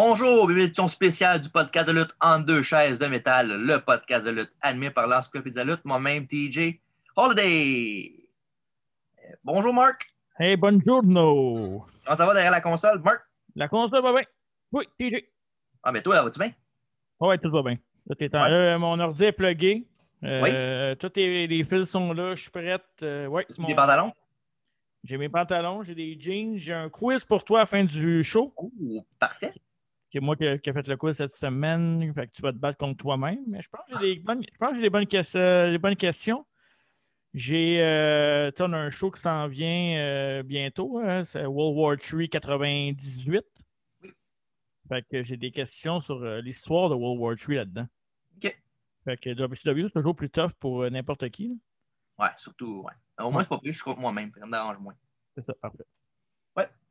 Bonjour, bienvenue à l'édition spéciale du podcast de lutte en deux chaises de métal, le podcast de lutte animé par l'Encyclopédie de la lutte, moi-même TJ Holiday. Euh, Bonjour Marc, Hey, buongiorno! comment ça va derrière la console? Marc? La console va bien? Oui, TJ. Ah, mais toi, vas-tu bien? Ouais, tout va bien. Tout est en- Ouais. euh, mon ordi est plugué. Euh, Tous les, les fils sont là, je suis prête. Euh, ouais, mon- des pantalons? J'ai mes pantalons, j'ai des jeans, j'ai un quiz pour toi à la fin du show. Oh, parfait. C'est moi qui, ai fait le quiz cette semaine. Fait que tu vas te battre contre toi-même. Mais je pense que j'ai des bonnes, je pense que j'ai des bonnes, ques- euh, des bonnes questions. J'ai euh, on a un show qui s'en vient euh, bientôt. hein, c'est World War III 98. Oui. Fait que j'ai des questions sur euh, l'histoire de World War III là-dedans. OK. Fait que WCW, c'est toujours plus tough pour n'importe qui. là. Ouais, surtout, ouais. Au moins, c'est pas plus, je suis contre moi-même, ça me dérange moins. C'est ça, parfait.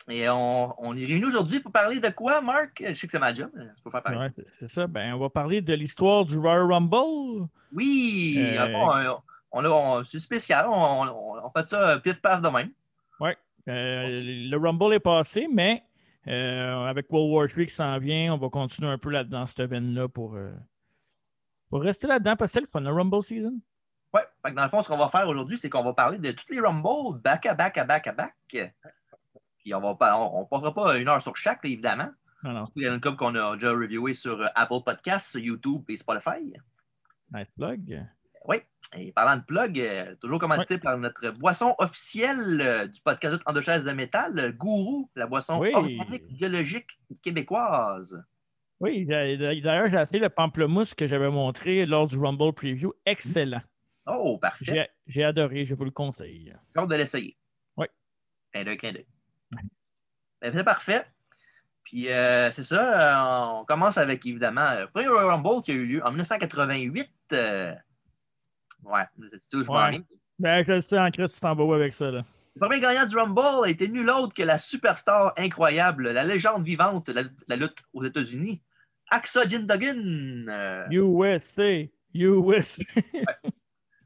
Et on, on est réunis aujourd'hui pour parler de quoi, Marc? Je sais que c'est ma job, je peux faire pareil. Ouais, c'est ça. Ben, on va parler de l'histoire du Royal Rumble. Oui, Euh, à fond, on, c'est spécial, on, fait ça pif-paf de même. Euh, le Rumble est passé, mais euh, avec World War III qui s'en vient, on va continuer un peu là dans cette veine-là pour, euh, pour rester là-dedans parce que c'est le fun, le Rumble season. Que dans le fond, ce qu'on va faire aujourd'hui, c'est qu'on va parler de tous les Rumbles back à back à back à back. Puis on va pas, on, on passera pas une heure sur chaque, là, évidemment. Il y a une couple qu'on a déjà reviewé sur euh, Apple Podcasts, YouTube et Spotify. nice plug. Oui. Et parlant de plug, euh, toujours commandité par notre boisson officielle euh, du podcast en deux chaises de métal, Gourou, la boisson Oui. organique biologique québécoise. Oui, d'ailleurs, j'ai essayé le pamplemousse que j'avais montré lors du Rumble Preview. Excellent. Oh, parfait. J'ai j'ai adoré, je vous le conseille. J'ai hâte de l'essayer. Oui. Clin d'œil, clin d'œil. Ben, c'est parfait. Puis euh, c'est ça, euh, on commence avec évidemment le premier Royal Rumble qui a eu lieu en 1988. euh, Ouais, c'est où je m'en Ouais. Ben, en Christ, tu t'en vas où avec ça. Là? Le premier gagnant du Rumble a été nul autre que la superstar incroyable, la légende vivante de la, la lutte aux États-Unis, Axa Jim Duggan. Euh, USA, USA.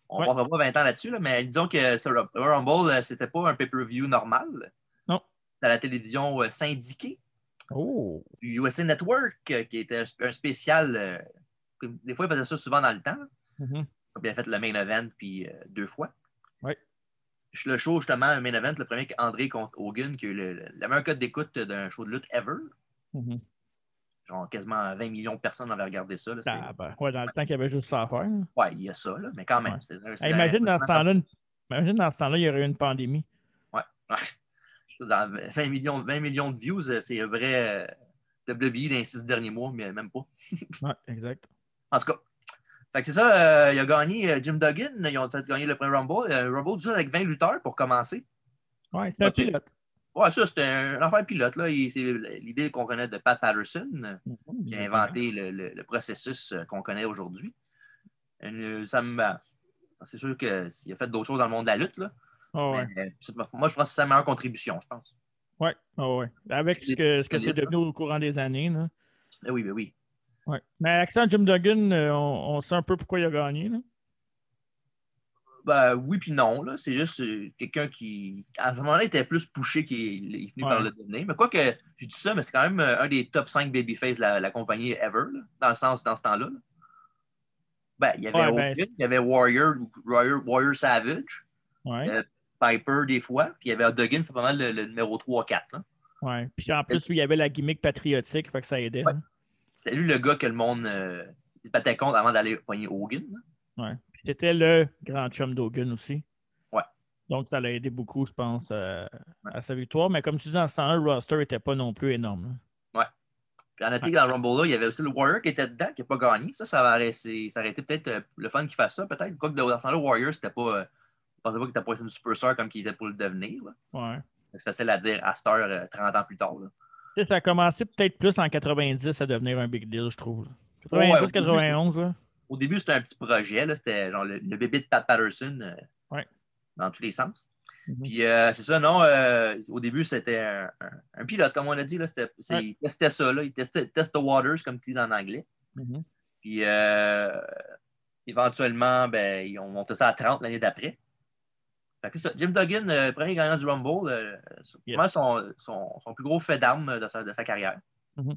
on ne Ouais. passera pas 20 ans là-dessus, là, mais disons que ce Ru- Rumble, euh, c'était pas un pay-per-view normal. À la télévision euh, syndiquée Oh, du USA Network, euh, qui était un, spécial. euh, des fois, ils faisaient ça souvent dans le temps. Mhm. Comme il a fait le main event, puis deux fois. Ouais. Le show, justement, le main event, le premier André contre Hogan, qui a eu le, meilleure cote d'écoute d'un show de lutte ever. Mhm. Genre quasiment 20 millions de personnes avaient regardé ça. là. Ah, ben, ouais, dans le temps qu'il y avait juste ça à faire. là. Ouais, il y a ça, là, mais quand même. Ouais. Hey, imagine dans ce temps-là, une- imagine dans ce temps-là, il y aurait eu une pandémie. Ouais. Dans 20 millions, 20 millions de views, euh, c'est vrai euh, WWE dans les six derniers mois, mais même pas. Ouais, exact. En tout cas. C'est ça, euh, il a gagné Jim Duggan. Ils ont fait gagner le premier Rumble. Euh, Un Rumble juste avec 20 lutteurs pour commencer. Ouais, c'est un pilote. Ouais, ça, c'était un affaire pilote. C'est l'idée qu'on connaît de Pat Patterson, euh, qui a inventé le, le- le processus qu'on connaît aujourd'hui. Ben, C'est sûr qu'il a fait d'autres choses dans le monde de la lutte. Là. Ah ouais. Mais, euh, moi, je pense que c'est sa meilleure contribution, je pense. Ouais, ah ouais. Avec ce que, ce que c'est devenu au courant des années. Là. Ben oui, ben oui. Ouais. Mais l'accent Jim Duggan, euh, on, on sait un peu pourquoi il a gagné. Là. Ben, oui puis non. C'est juste euh, quelqu'un qui, à ce moment-là, était plus poussé qu'il est venu Ouais. par le devenir. Mais quoi que, je dis ça, mais c'est quand même un des top 5 babyface de la, la compagnie ever, là, dans le sens, dans ce temps-là. là. Ben, il y avait Ouais, ben, il y avait Warrior, Warrior, Warrior Savage, Ouais. Euh, Piper des fois, puis il y avait Duggan, c'est pas mal le, le numéro 3-4. là. ouais. Puis en plus, lui, il y avait la gimmick patriotique, fait que ça aidait. Ouais. hein. C'était lui le gars que le monde euh, se battait contre avant d'aller poigner Hogan. Ouais. Puis c'était le grand chum d'Hogan aussi. Ouais. Donc ça l'a aidé beaucoup, je pense, euh, à sa victoire. Mais comme tu dis, ce temps-là, le roster n'était pas non plus énorme. là. Puis en été, dans le Rumble, là, il y avait aussi le Warrior qui était dedans, qui n'a pas gagné. Ça, ça, aurait, c'est- ça aurait été peut-être euh, le fun qu'il fasse ça, peut-être. Quoique dans le Warrior, c'était pas. Euh, je pensais pas qu'il était pas une superstar comme qu'il était pour le devenir. là. Ouais. C'est facile à dire à cette heure, euh, 30 ans plus tard. là. Ça a commencé peut-être plus en 90 à devenir un big deal, je trouve. là. Ouais, 90, au début. 91, là. Au début, c'était un petit projet. C'était genre le, le bébé de Pat Patterson euh, Ouais. dans tous les sens. Mhm. Puis euh, c'est ça, non. euh, au début, c'était un, un- un pilote, comme on a dit. Là, Ouais. Il testait ça. Là, il testait test the waters, comme ils disent en anglais. Mhm. Puis euh, éventuellement, ben, ils ont monté ça à 30 l'année d'après. Ça. Jim Duggan, euh, premier gagnant du Rumble, euh, vraiment son, son- son plus gros fait d'armes de sa, de sa carrière. Mhm.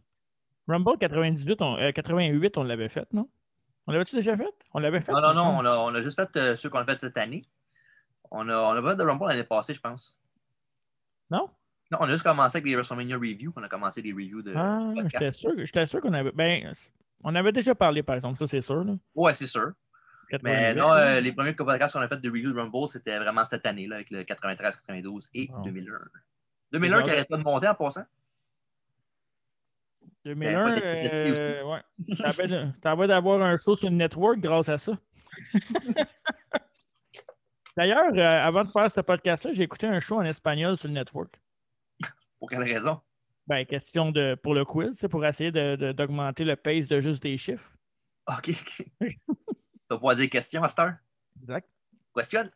Rumble 98, on, 88, on l'avait fait, non? On l'avait-tu déjà fait? On l'avait fait? Non, non, non, on a, on a juste fait ceux qu'on a fait cette année. On a, on a fait de Rumble l'année passée, je pense. Non? Non, on a juste commencé avec des WrestleMania Reviews. On a commencé des reviews de. Ah, j'étais sûr, sûr qu'on avait. Ben, on avait déjà parlé, par exemple, ça, c'est sûr. Là. Ouais, c'est sûr. Mais non, euh, les premiers podcasts qu'on a fait de de Rumble, c'était vraiment cette année, là, avec le 93, 92 et 2001. 2001 qui n'arrête pas de monter en passant. 2001, euh, ouais. T'as envie d'avoir un show sur le network grâce à ça. D'ailleurs, euh, avant de faire ce podcast-là, j'ai écouté un show en espagnol sur le network. Pour quelle raison? Ben, question de pour le quiz, c'est pour essayer d'augmenter le pace de juste des chiffres. OK, OK. tu vas pouvoir dire question, Master? Exact. Question?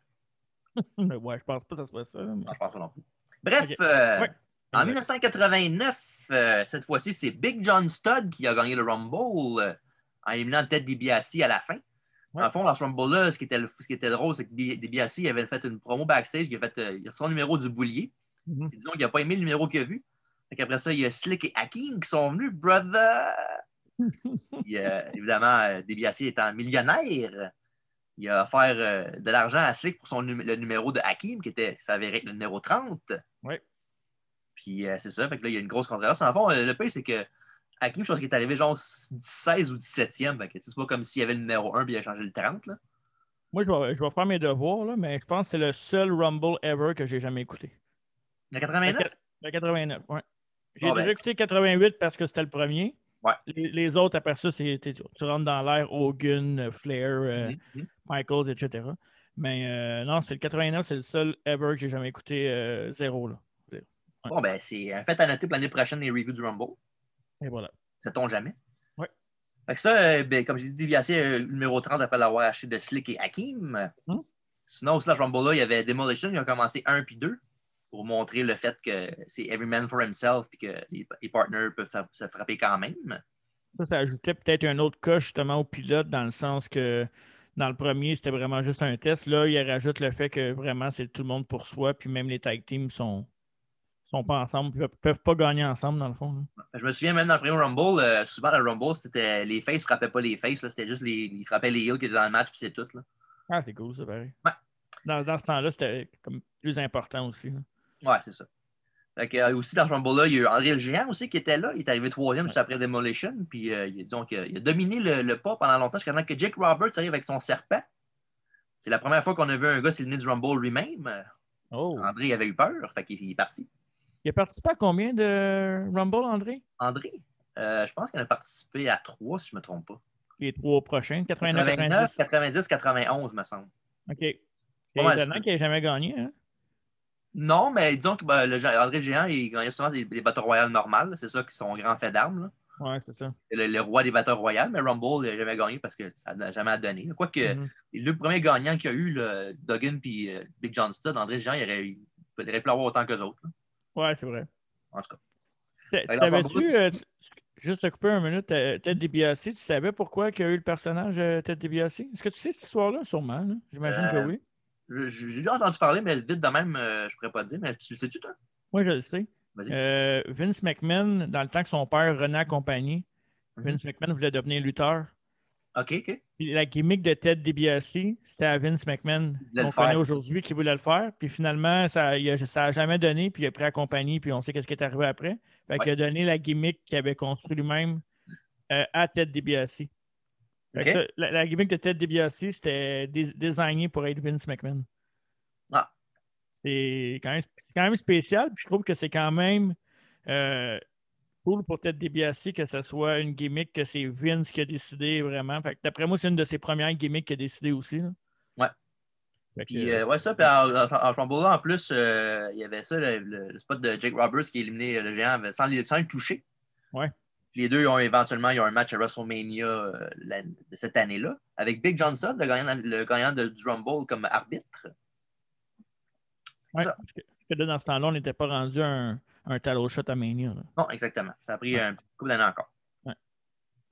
ouais, je pense pas que ça soit ça. Non, je pense pas non plus. Bref, euh, en 1989, euh, cette fois-ci, c'est Big John Studd qui a gagné le Rumble euh, en éliminant Ted DiBiase à la fin. En fond, dans ce Rumble-là, ce, qui était, ce qui était drôle, c'est que DiBiase avait fait une promo backstage, il a fait il a son numéro du boulier. Mm-hmm. Disons qu'il n'a pas aimé le numéro qu'il a vu. Après ça, il y a Slick et Hakim qui sont venus, brother! Évidemment, DiBiase étant millionnaire, il a offert euh, de l'argent à Slick pour son le numéro de Hakim, qui était s'avérait être le numéro 30. Oui. Puis euh, c'est ça, fait que là, il y a une grosse controverse. En fond, euh, le pire, c'est que Hakim, je pense qu'il est arrivé genre 16 ou 17e. Fait que c'est pas comme s'il y avait le numéro 1 puis il a changé le 30. Là. Moi, je vais, je vais, faire mes devoirs, là, mais je pense que c'est le seul Rumble ever que j'ai jamais écouté. Le 89? Le 89, oui. J'ai déjà ben. écouté 88 parce que c'était le premier. Les, autres, après ça, c'est tu, rentres dans l'air Hogan, Flair, euh, mm-hmm, mm-hmm. Michaels, etc. Mais euh, non, c'est le 89, c'est le seul ever que j'ai jamais écouté euh, zéro. Là. Bon, ben, c'est un fait à noter pour l'année prochaine les reviews du Rumble. Et voilà. Ça tombe jamais? Oui. Fait que ça, ben, comme j'ai dit, déviassé numéro 30 après l'avoir acheté de Slick et Hakim. Hum? Sinon, au Slash Rumble, là, il y avait Demolition qui a commencé 1 puis 2 pour montrer le fait que c'est every man for himself et que les, partners peuvent se frapper quand même. Ça, ça ajoutait peut-être un autre cas justement au pilote dans le sens que dans le premier, c'était vraiment juste un test. Là, il rajoute le fait que vraiment c'est tout le monde pour soi, puis même les tag teams sont, sont pas ensemble, ne peuvent pas gagner ensemble dans le fond. Je me souviens même dans le premier Rumble, euh, souvent le Rumble, c'était les faces frappaient pas les faces, c'était juste les ils frappaient les heels qui étaient dans le match, puis c'est tout. Là. Ah, c'est cool ça, pareil. Ouais. Dans, dans ce temps-là, c'était comme plus important aussi. Ouais, c'est ça. Fait que, euh, aussi dans ce Rumble-là, il y a eu André le Géant aussi qui était là. Il est arrivé troisième juste après Demolition. Puis euh, donc, il a dominé le, pas pendant longtemps jusqu'à temps que Jake Roberts arrive avec son serpent. C'est la première fois qu'on a vu un gars s'éliminer du Rumble lui-même. Oh. André avait eu peur, fait qu'il est parti. Il a participé à combien de Rumble, André? André? Euh, je pense qu'il a participé à trois, si je ne me trompe pas. Les trois prochains, 89, 90. 90, 91, me semble. OK. C'est étonnant qu'il n'ait jamais gagné. Hein? Non, mais disons que ben, le, André Géant, il gagnait souvent des, des bateaux royales normales. C'est ça qui sont grand fait d'armes. Ouais, c'est ça. Le, le, roi des bateaux royales, mais Rumble, il n'a jamais gagné parce que ça n'a jamais donné. Quoique, mm-hmm. le premier gagnant qu'il y a eu, le Duggan et euh, Big John Studd, André Géant, il aurait, il aurait pu l'avoir autant qu'eux autres. Ouais, c'est vrai. En tout cas. T'avais-tu, euh, juste te couper un minute, Ted DiBiase, tu savais pourquoi il y a eu le personnage euh, Ted DiBiase? Est-ce que tu sais cette histoire-là, sûrement? J'imagine que oui. J'ai déjà entendu parler, mais vite de même, euh, je ne pourrais pas dire. Mais tu le sais-tu, toi? Oui, je le sais. Euh, Vince McMahon, dans le temps que son père renait accompagné, mhm. Vince McMahon voulait devenir lutteur. OK, OK. Puis la gimmick de Ted DiBiase, c'était à Vince McMahon qu'on connaît aujourd'hui qui voulait le faire. Puis finalement, ça n'a jamais donné. Puis il a pris accompagné. Puis on sait qu'est-ce qui est arrivé après. Fait qu'il a donné la gimmick qu'il avait construit lui-même euh, à Ted DiBiase la, gimmick de Ted DiBiase, c'était designé pour être Vince McMahon. Ah. C'est quand, même spécial. Puis je trouve que c'est quand même euh, cool pour Ted DiBiase que ce soit une gimmick que c'est Vince qui a décidé vraiment. d'après moi, c'est une de ses premières gimmicks qu'il a décidé aussi. Ouais. puis, euh, ouais, ça, puis en, en, en plus, euh, il y avait ça, le, spot de Jake Roberts qui a éliminé le géant sans, sans le toucher. Ouais les deux ont éventuellement eu un match à WrestleMania euh, de cette année-là, avec Big Johnson, le gagnant, de, du Rumble, comme arbitre. Oui, parce que dans ce temps-là, on n'était pas rendu un, un tallow shot à Mania. Non, exactement. Ça a pris un petit coup d'année encore.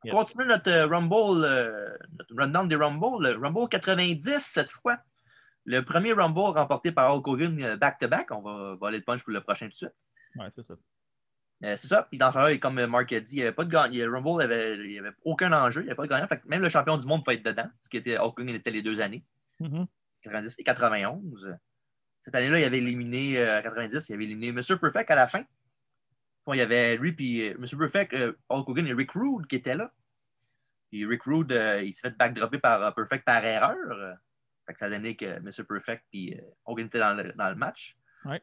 On continue notre euh, Rumble, euh, notre rundown des Rumble, le Rumble 90 cette fois. Le premier Rumble remporté par Hulk Hogan back-to-back. On va, aller le punch pour le prochain tout de suite. Oui, c'est ça. C'est ça. Puis dans ce comme Mark a dit, il n'y avait pas de gagnant. Rumble, il n'y avait, aucun enjeu, il n'y avait pas de gagnant. Fait que même le champion du monde peut être dedans, ce qui était Hulk Hogan était les deux années. 90 mm-hmm. et 91. Cette année-là, il avait éliminé, euh, 90, il avait éliminé Mr. Perfect à la fin. Bon, il y avait lui, puis euh, Mr. Perfect, euh, Hulk Hogan et Rick Rude qui étaient là. Puis Rick Rude, euh, il s'est fait backdropper par Perfect par erreur. Fait que ça donné que Mr. Perfect puis Hogan était dans le, dans le match.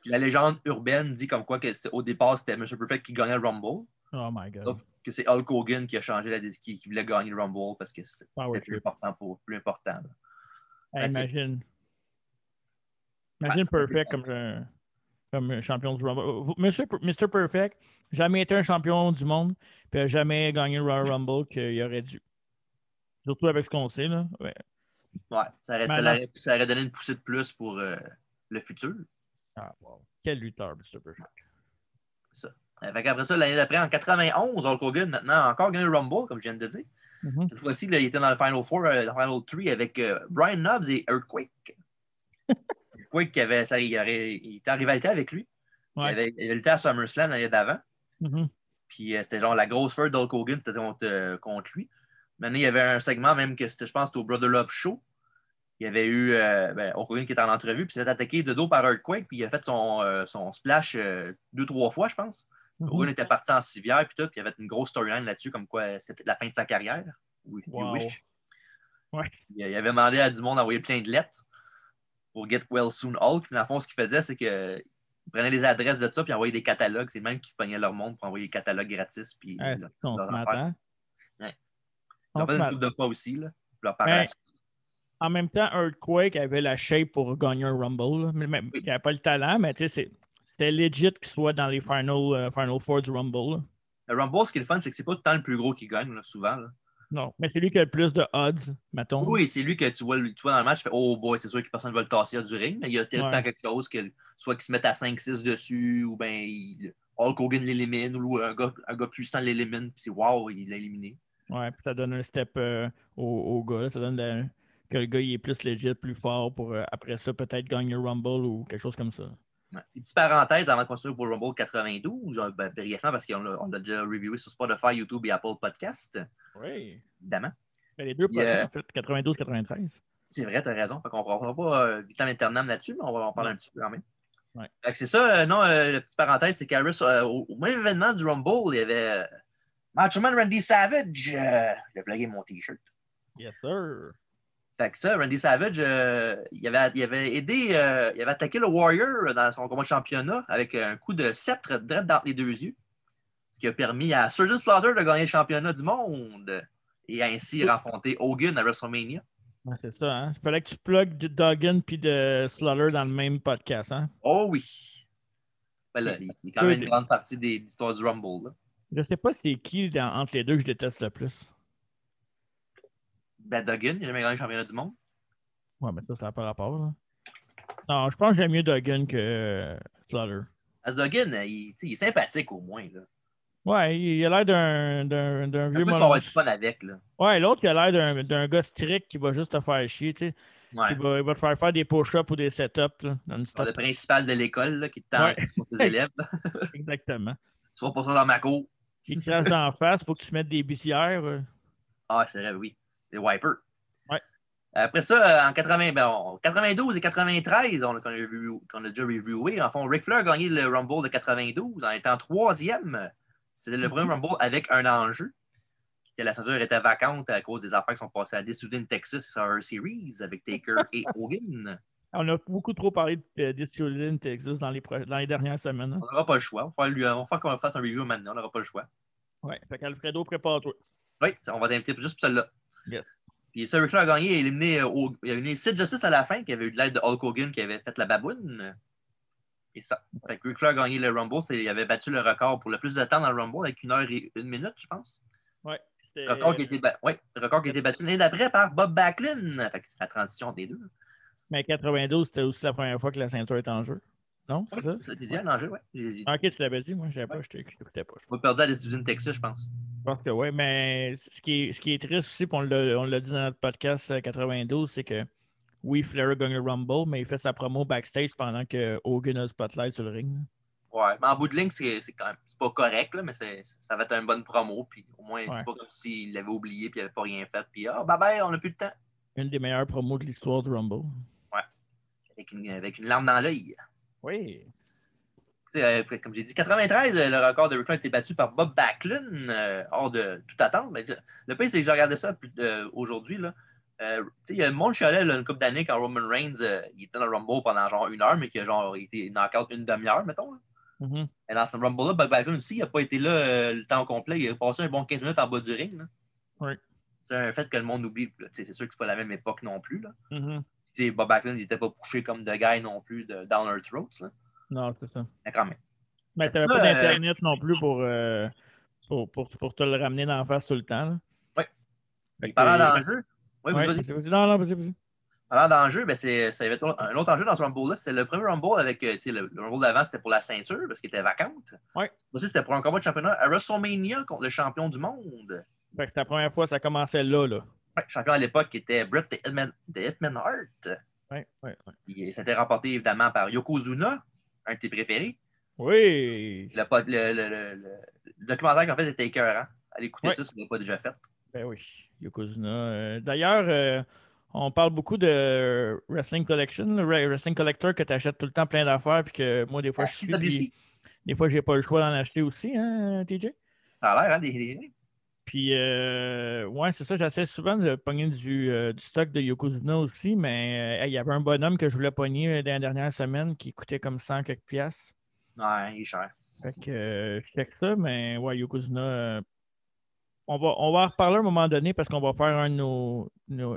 La légende urbaine dit comme quoi que au départ, c'était Mr. Perfect qui gagnait le Rumble. Oh my God. Sauf que c'est Hulk Hogan qui a changé la qui, qui voulait gagner le Rumble parce que c'est plus important pour plus important. imagine. Imagine Perfect comme, comme champion du Rumble. Monsieur, Mr. Perfect, jamais été un champion du monde, puis jamais gagné le Royal Rumble qu'il aurait dû. Surtout avec ce qu'on sait. Là. Ouais, ouais ça, aurait, ça, aurait, donné une poussée de plus pour euh, le futur. Ah, wow. Quel lutteur, Mr. Perfect. Ça. Après ça, l'année d'après, en 91, Hulk Hogan, maintenant, encore gagné le Rumble, comme je viens de le dire. Mm-hmm. Cette fois-ci, il était dans le Final Four, euh, le Final 3 avec euh, Brian Knobs et Earthquake. Earthquake, qui avait, ça, il, il, était en rivalité avec lui. Il, avait, il, avait, lutté à SummerSlam l'année d'avant. Mm-hmm. Puis euh, c'était genre la grosse feur d'Hulk Hogan, c'était contre, contre, lui. Maintenant, il y avait un segment même que c'était, je pense, au Brother Love Show. Il y avait eu ben, Hulk Hogan qui était en entrevue, puis il s'est attaqué de dos par Earthquake, puis il a fait son, son splash deux, trois fois, je pense. Hogan était parti en civière, puis tout, puis il y avait une grosse storyline là-dessus, comme quoi c'était la fin de sa carrière. Oui, Il, avait demandé à du monde d'envoyer plein de lettres pour Get Well Soon Hulk. Puis dans le fond, ce qu'il faisait, c'est qu'il prenait les adresses de ça, puis envoyait des catalogues. C'est même qu'ils pognaient leur monde pour envoyer des catalogues gratis. Puis, ouais, leur, sont leur ouais. Ils fait une couple de fois aussi, là, leur ben, en même temps, Earthquake avait la shape pour gagner un Rumble. Mais, Il n'avait pas le talent, mais tu sais, c'était legit qu'il soit dans les Final, uh, final Four du Rumble. Le Rumble, ce qui est le fun, c'est que c'est pas tout le temps le plus gros qui gagne, là, souvent. Là. Non, mais c'est lui qui a le plus de odds, mettons. Oui, c'est lui que tu vois, tu vois dans le match, tu fais Oh boy, c'est sûr que personne ne va le tasser du ring, mais il y a le temps quelque chose, que, soit qu'il se mette à 5-6 dessus, ou bien Hulk Hogan l'élimine, ou un gars, un gars puissant l'élimine, puis c'est wow, il l'a éliminé. Ouais, puis ça donne un step euh, au, au, gars, ça donne que le gars il est plus legit, plus fort pour euh, après ça peut-être gagner le Rumble ou quelque chose comme ça. Une petite parenthèse avant de continuer pour Rumble 92, ben, brièvement, parce qu'on l'a déjà reviewé sur Spotify, YouTube et Apple Podcast. Oui. Évidemment. Ben, les deux euh, en fait, 92-93. C'est vrai, tu as raison. on ne prendra pas euh, Vitam Eternam là-dessus, mais on va en parler un petit peu quand même. Ouais. C'est ça, euh, non, la petite parenthèse, c'est qu'au au même événement du Rumble, il y avait Macho Man Randy Savage. il a blagué mon T-shirt. Yes, sir. Fait que ça, Randy Savage, euh, il, avait, il, avait, aidé, euh, il avait attaqué le Warrior dans son combat de championnat avec un coup de sceptre direct dans les deux yeux. Ce qui a permis à Surgeon Slaughter de gagner le championnat du monde et ainsi affronter Hogan à WrestleMania. c'est ça, hein? Il fallait que tu plugues de Duggan puis de Slaughter dans le même podcast, hein? Oh oui! Ben c'est quand même une grande partie des histoires du Rumble. Là. Je sais pas c'est qui entre les deux que je déteste le plus. Ben, Duggan, il a jamais gagné le championnat du monde. Ouais, mais ça, ça n'a pas rapport. Là. Non, je pense que j'aime mieux Duggan que euh. Parce que Duggan, il, il, est sympathique au moins. Là. Ouais, il, a l'air d'un, d'un, d'un vieux vas avoir du fun avec. Là. Ouais, l'autre, il a l'air d'un, d'un gars strict qui va juste te faire chier. Tu sais. Ouais. Va, il va te faire faire des push-ups ou des setups. Là, le principal de l'école là, qui te tente ouais. pour tes élèves. Exactement. Tu vas pas ça dans ma cour. Il te crache en face pour que tu mettes des bissières. Ah, c'est vrai, oui les wipers. Après ça, en 80, ben, 92 et 93, on, a, a déjà reviewé. En fond, Ric Flair a gagné le Rumble de 92 en étant troisième. C'était le premier mm-hmm. Rumble avec un enjeu. La ceinture était vacante à cause des affaires qui sont passées à Dissident Texas sur Series avec Taker et Hogan. On a beaucoup trop parlé de Dissident Texas dans les, dans les dernières semaines. Hein. On n'aura pas le choix. On va faire, qu'on fasse un review maintenant. On n'aura pas le choix. Oui, fait qu'Alfredo, prépare-toi. Oui, on va t'inviter juste pour celle-là. Puis Sir Rick a gagné, il a éliminé, euh, il a éliminé Sid Justice à la fin, qui avait eu de l'aide de Hulk Hogan qui avait fait la baboune. Et ça. Fait que Ric Flair a gagné le Rumble, il avait battu le record pour le plus de temps dans le Rumble avec une heure et une minute, je pense. Ouais. Record qui, était ouais, record qui a été battu l'année d'après par Bob Backlund. Fait que c'est la transition des deux. Mais 92, c'était aussi la première fois que la ceinture est en jeu. Non, c'est ça? Ça dit un enjeu, oui. ok, tu l'avais dit, moi, je pas, je t'écoutais pas. Je perdu à des usines Texas, je pense. Je pense que oui, mais ce qui, est, ce qui est triste aussi, puis on l'a dit dans notre podcast 92, euh, c'est que oui, Flair a gagné le Rumble, mais il fait sa promo backstage pendant que Hogan a le spotlight sur le ring. Ouais, mais en bout de ligne, c'est quand même c'est pas correct, là, mais ça va être une bonne promo. Puis au moins, c'est pas comme s'il l'avait oublié puis il n'avait pas rien fait. Puis ah, bye bye, on n'a plus le temps. Une des meilleures promos de l'histoire du Rumble. Ouais. Avec une, avec une larme dans l'œil. Oui. Euh, comme j'ai dit, 93, le record de Rick a été battu par Bob Backlund, euh, hors de toute attente. Mais, le pire, c'est que j'ai regardé ça euh, aujourd'hui. il y a le monde chialait une couple d'années quand Roman Reigns il était dans le Rumble pendant genre une heure, mais qu'il a genre été knock-out une demi-heure, mettons. Mm-hmm. Et dans ce Rumble-là, Bob Backlund aussi, il n'a pas été là le temps complet. Il a passé un bon 15 minutes en bas du ring. Oui. C'est un fait que le monde oublie. C'est sûr que c'est pas la même époque non plus. Là. Mm-hmm. Bob Backlund n'était pas couché comme de guy non plus de Down Our Throats. Là. Non, c'est ça. Mais quand même. Mais tu n'avais pas d'Internet non plus euh, pour, pour, pour, te le ramener dans la face tout le temps. Oui. Parlant d'enjeu. Oui, vas-y. Vas non, non, vas-y, vas-y. Parlant d'enjeu, ben ça y avait un autre enjeu dans ce Rumble-là. C'était le premier Rumble avec. Euh, le, le Rumble d'avant, c'était pour la ceinture parce qu'il était vacante. Oui. Aussi, c'était pour un combat de championnat à WrestleMania contre le champion du monde. Fait que c'était la première fois que ça commençait là. là. Champion à l'époque était Bret de Hitman, Hitman Hart. Oui, oui, oui. C'était remporté évidemment par Yokozuna, un de tes préférés. Oui. Le, le, le, le documentaire qu'en fait était écœurant. Allez écouter ça si vous pas déjà fait. Ben oui, Yokozuna. Euh, d'ailleurs, euh, on parle beaucoup de Wrestling Collection, le Wrestling Collector que tu achètes tout le temps plein d'affaires, puis que moi, des fois, je ah, suis. des fois, j'ai pas le choix d'en acheter aussi, hein, TJ? Ça a l'air, hein, des. Puis, euh, ouais, c'est ça, j'essaie souvent de pogner du, du, stock de Yokozuna aussi, mais il y avait un bonhomme que je voulais pogner dans la dernière semaine qui coûtait comme 100 quelques piastres. Ouais, il est cher. Fait que euh, je check ça, mais ouais, Yokozuna. Euh, on, va, on va en reparler à un moment donné parce qu'on va faire un de nos,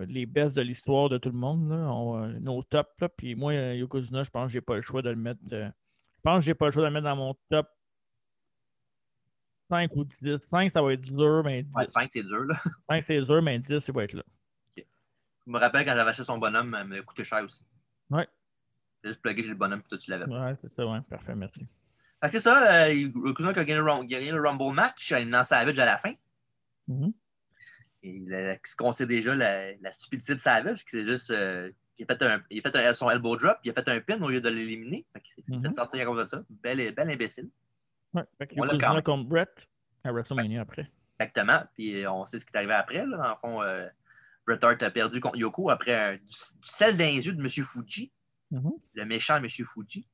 les best de l'histoire de tout le monde. Là. nos tops. Là. Puis moi, Yokozuna, je pense que j'ai pas le choix de le mettre. Euh, je pense que j'ai pas le choix de le mettre dans mon top 5 ou 10. 5, ça va être dur, mais 10. Ouais, 5, c'est dur, là. 5, c'est dur, mais 10, ça va être là. Je me rappelle quand j'avais acheté son bonhomme, il m'a coûté cher aussi. Ouais juste plugger j'ai le bonhomme, puis toi, tu l'avais. Ouais, c'est ça, ouais. Parfait, merci. Fait que c'est ça, euh, cousin qui a gagné le, Rumble match, il lance Savage à la fin. Mm -hmm. Et ce qu'on sait déjà, la, la, stupidité de Savage, c'est juste euh, qu'il a fait, un, il a fait un, son elbow drop, il a fait un pin au lieu de l'éliminer. Il s'est mm -hmm. fait sortir à cause de ça. Bel, bel imbécile. Ouais, fait qu'il a contre Brett à WrestleMania après. Exactement. Puis on sait ce qui est arrivé après. Là. Dans le fond, euh, Bret Hart a perdu contre Yoko après un, du, du sel dans les yeux de M. Fuji. Mm-hmm. le méchant M. Fuji.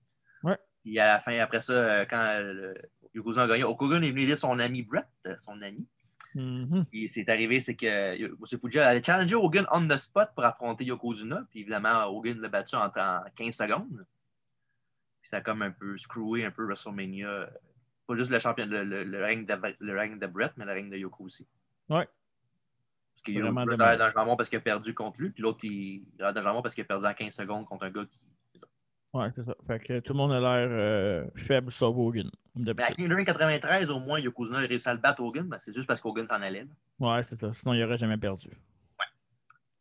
Ouais. Puis à la fin, après ça, euh, quand euh, Yokozuna a gagné, Okugun est venu lire son ami Brett, euh, son ami. Mm-hmm. Puis c'est arrivé, c'est que M. Fuji allait challenger Hogan on the spot pour affronter Yokozuna. Puis évidemment, Hogan l'a battu en, 15 secondes. Puis ça a comme un peu screwé un peu WrestleMania. Pas juste le champion, le, le, règne, de, le règne de Brett, mais le règne de Yoko aussi. Ouais. Parce qu'il y a un dans jambon parce qu'il a perdu contre lui, puis l'autre, il est dans jambon parce qu'il a perdu en 15 secondes contre un gars qui. Ouais, c'est ça. Fait que tout le monde a l'air euh, faible sauf Hogan. Avec Ring 93, au moins, Yokozuna a réussi à le battre Hogan, mais c'est juste parce qu'Hogan s'en allait. Ouais, c'est ça. Sinon, il n'aurait jamais perdu. Ouais.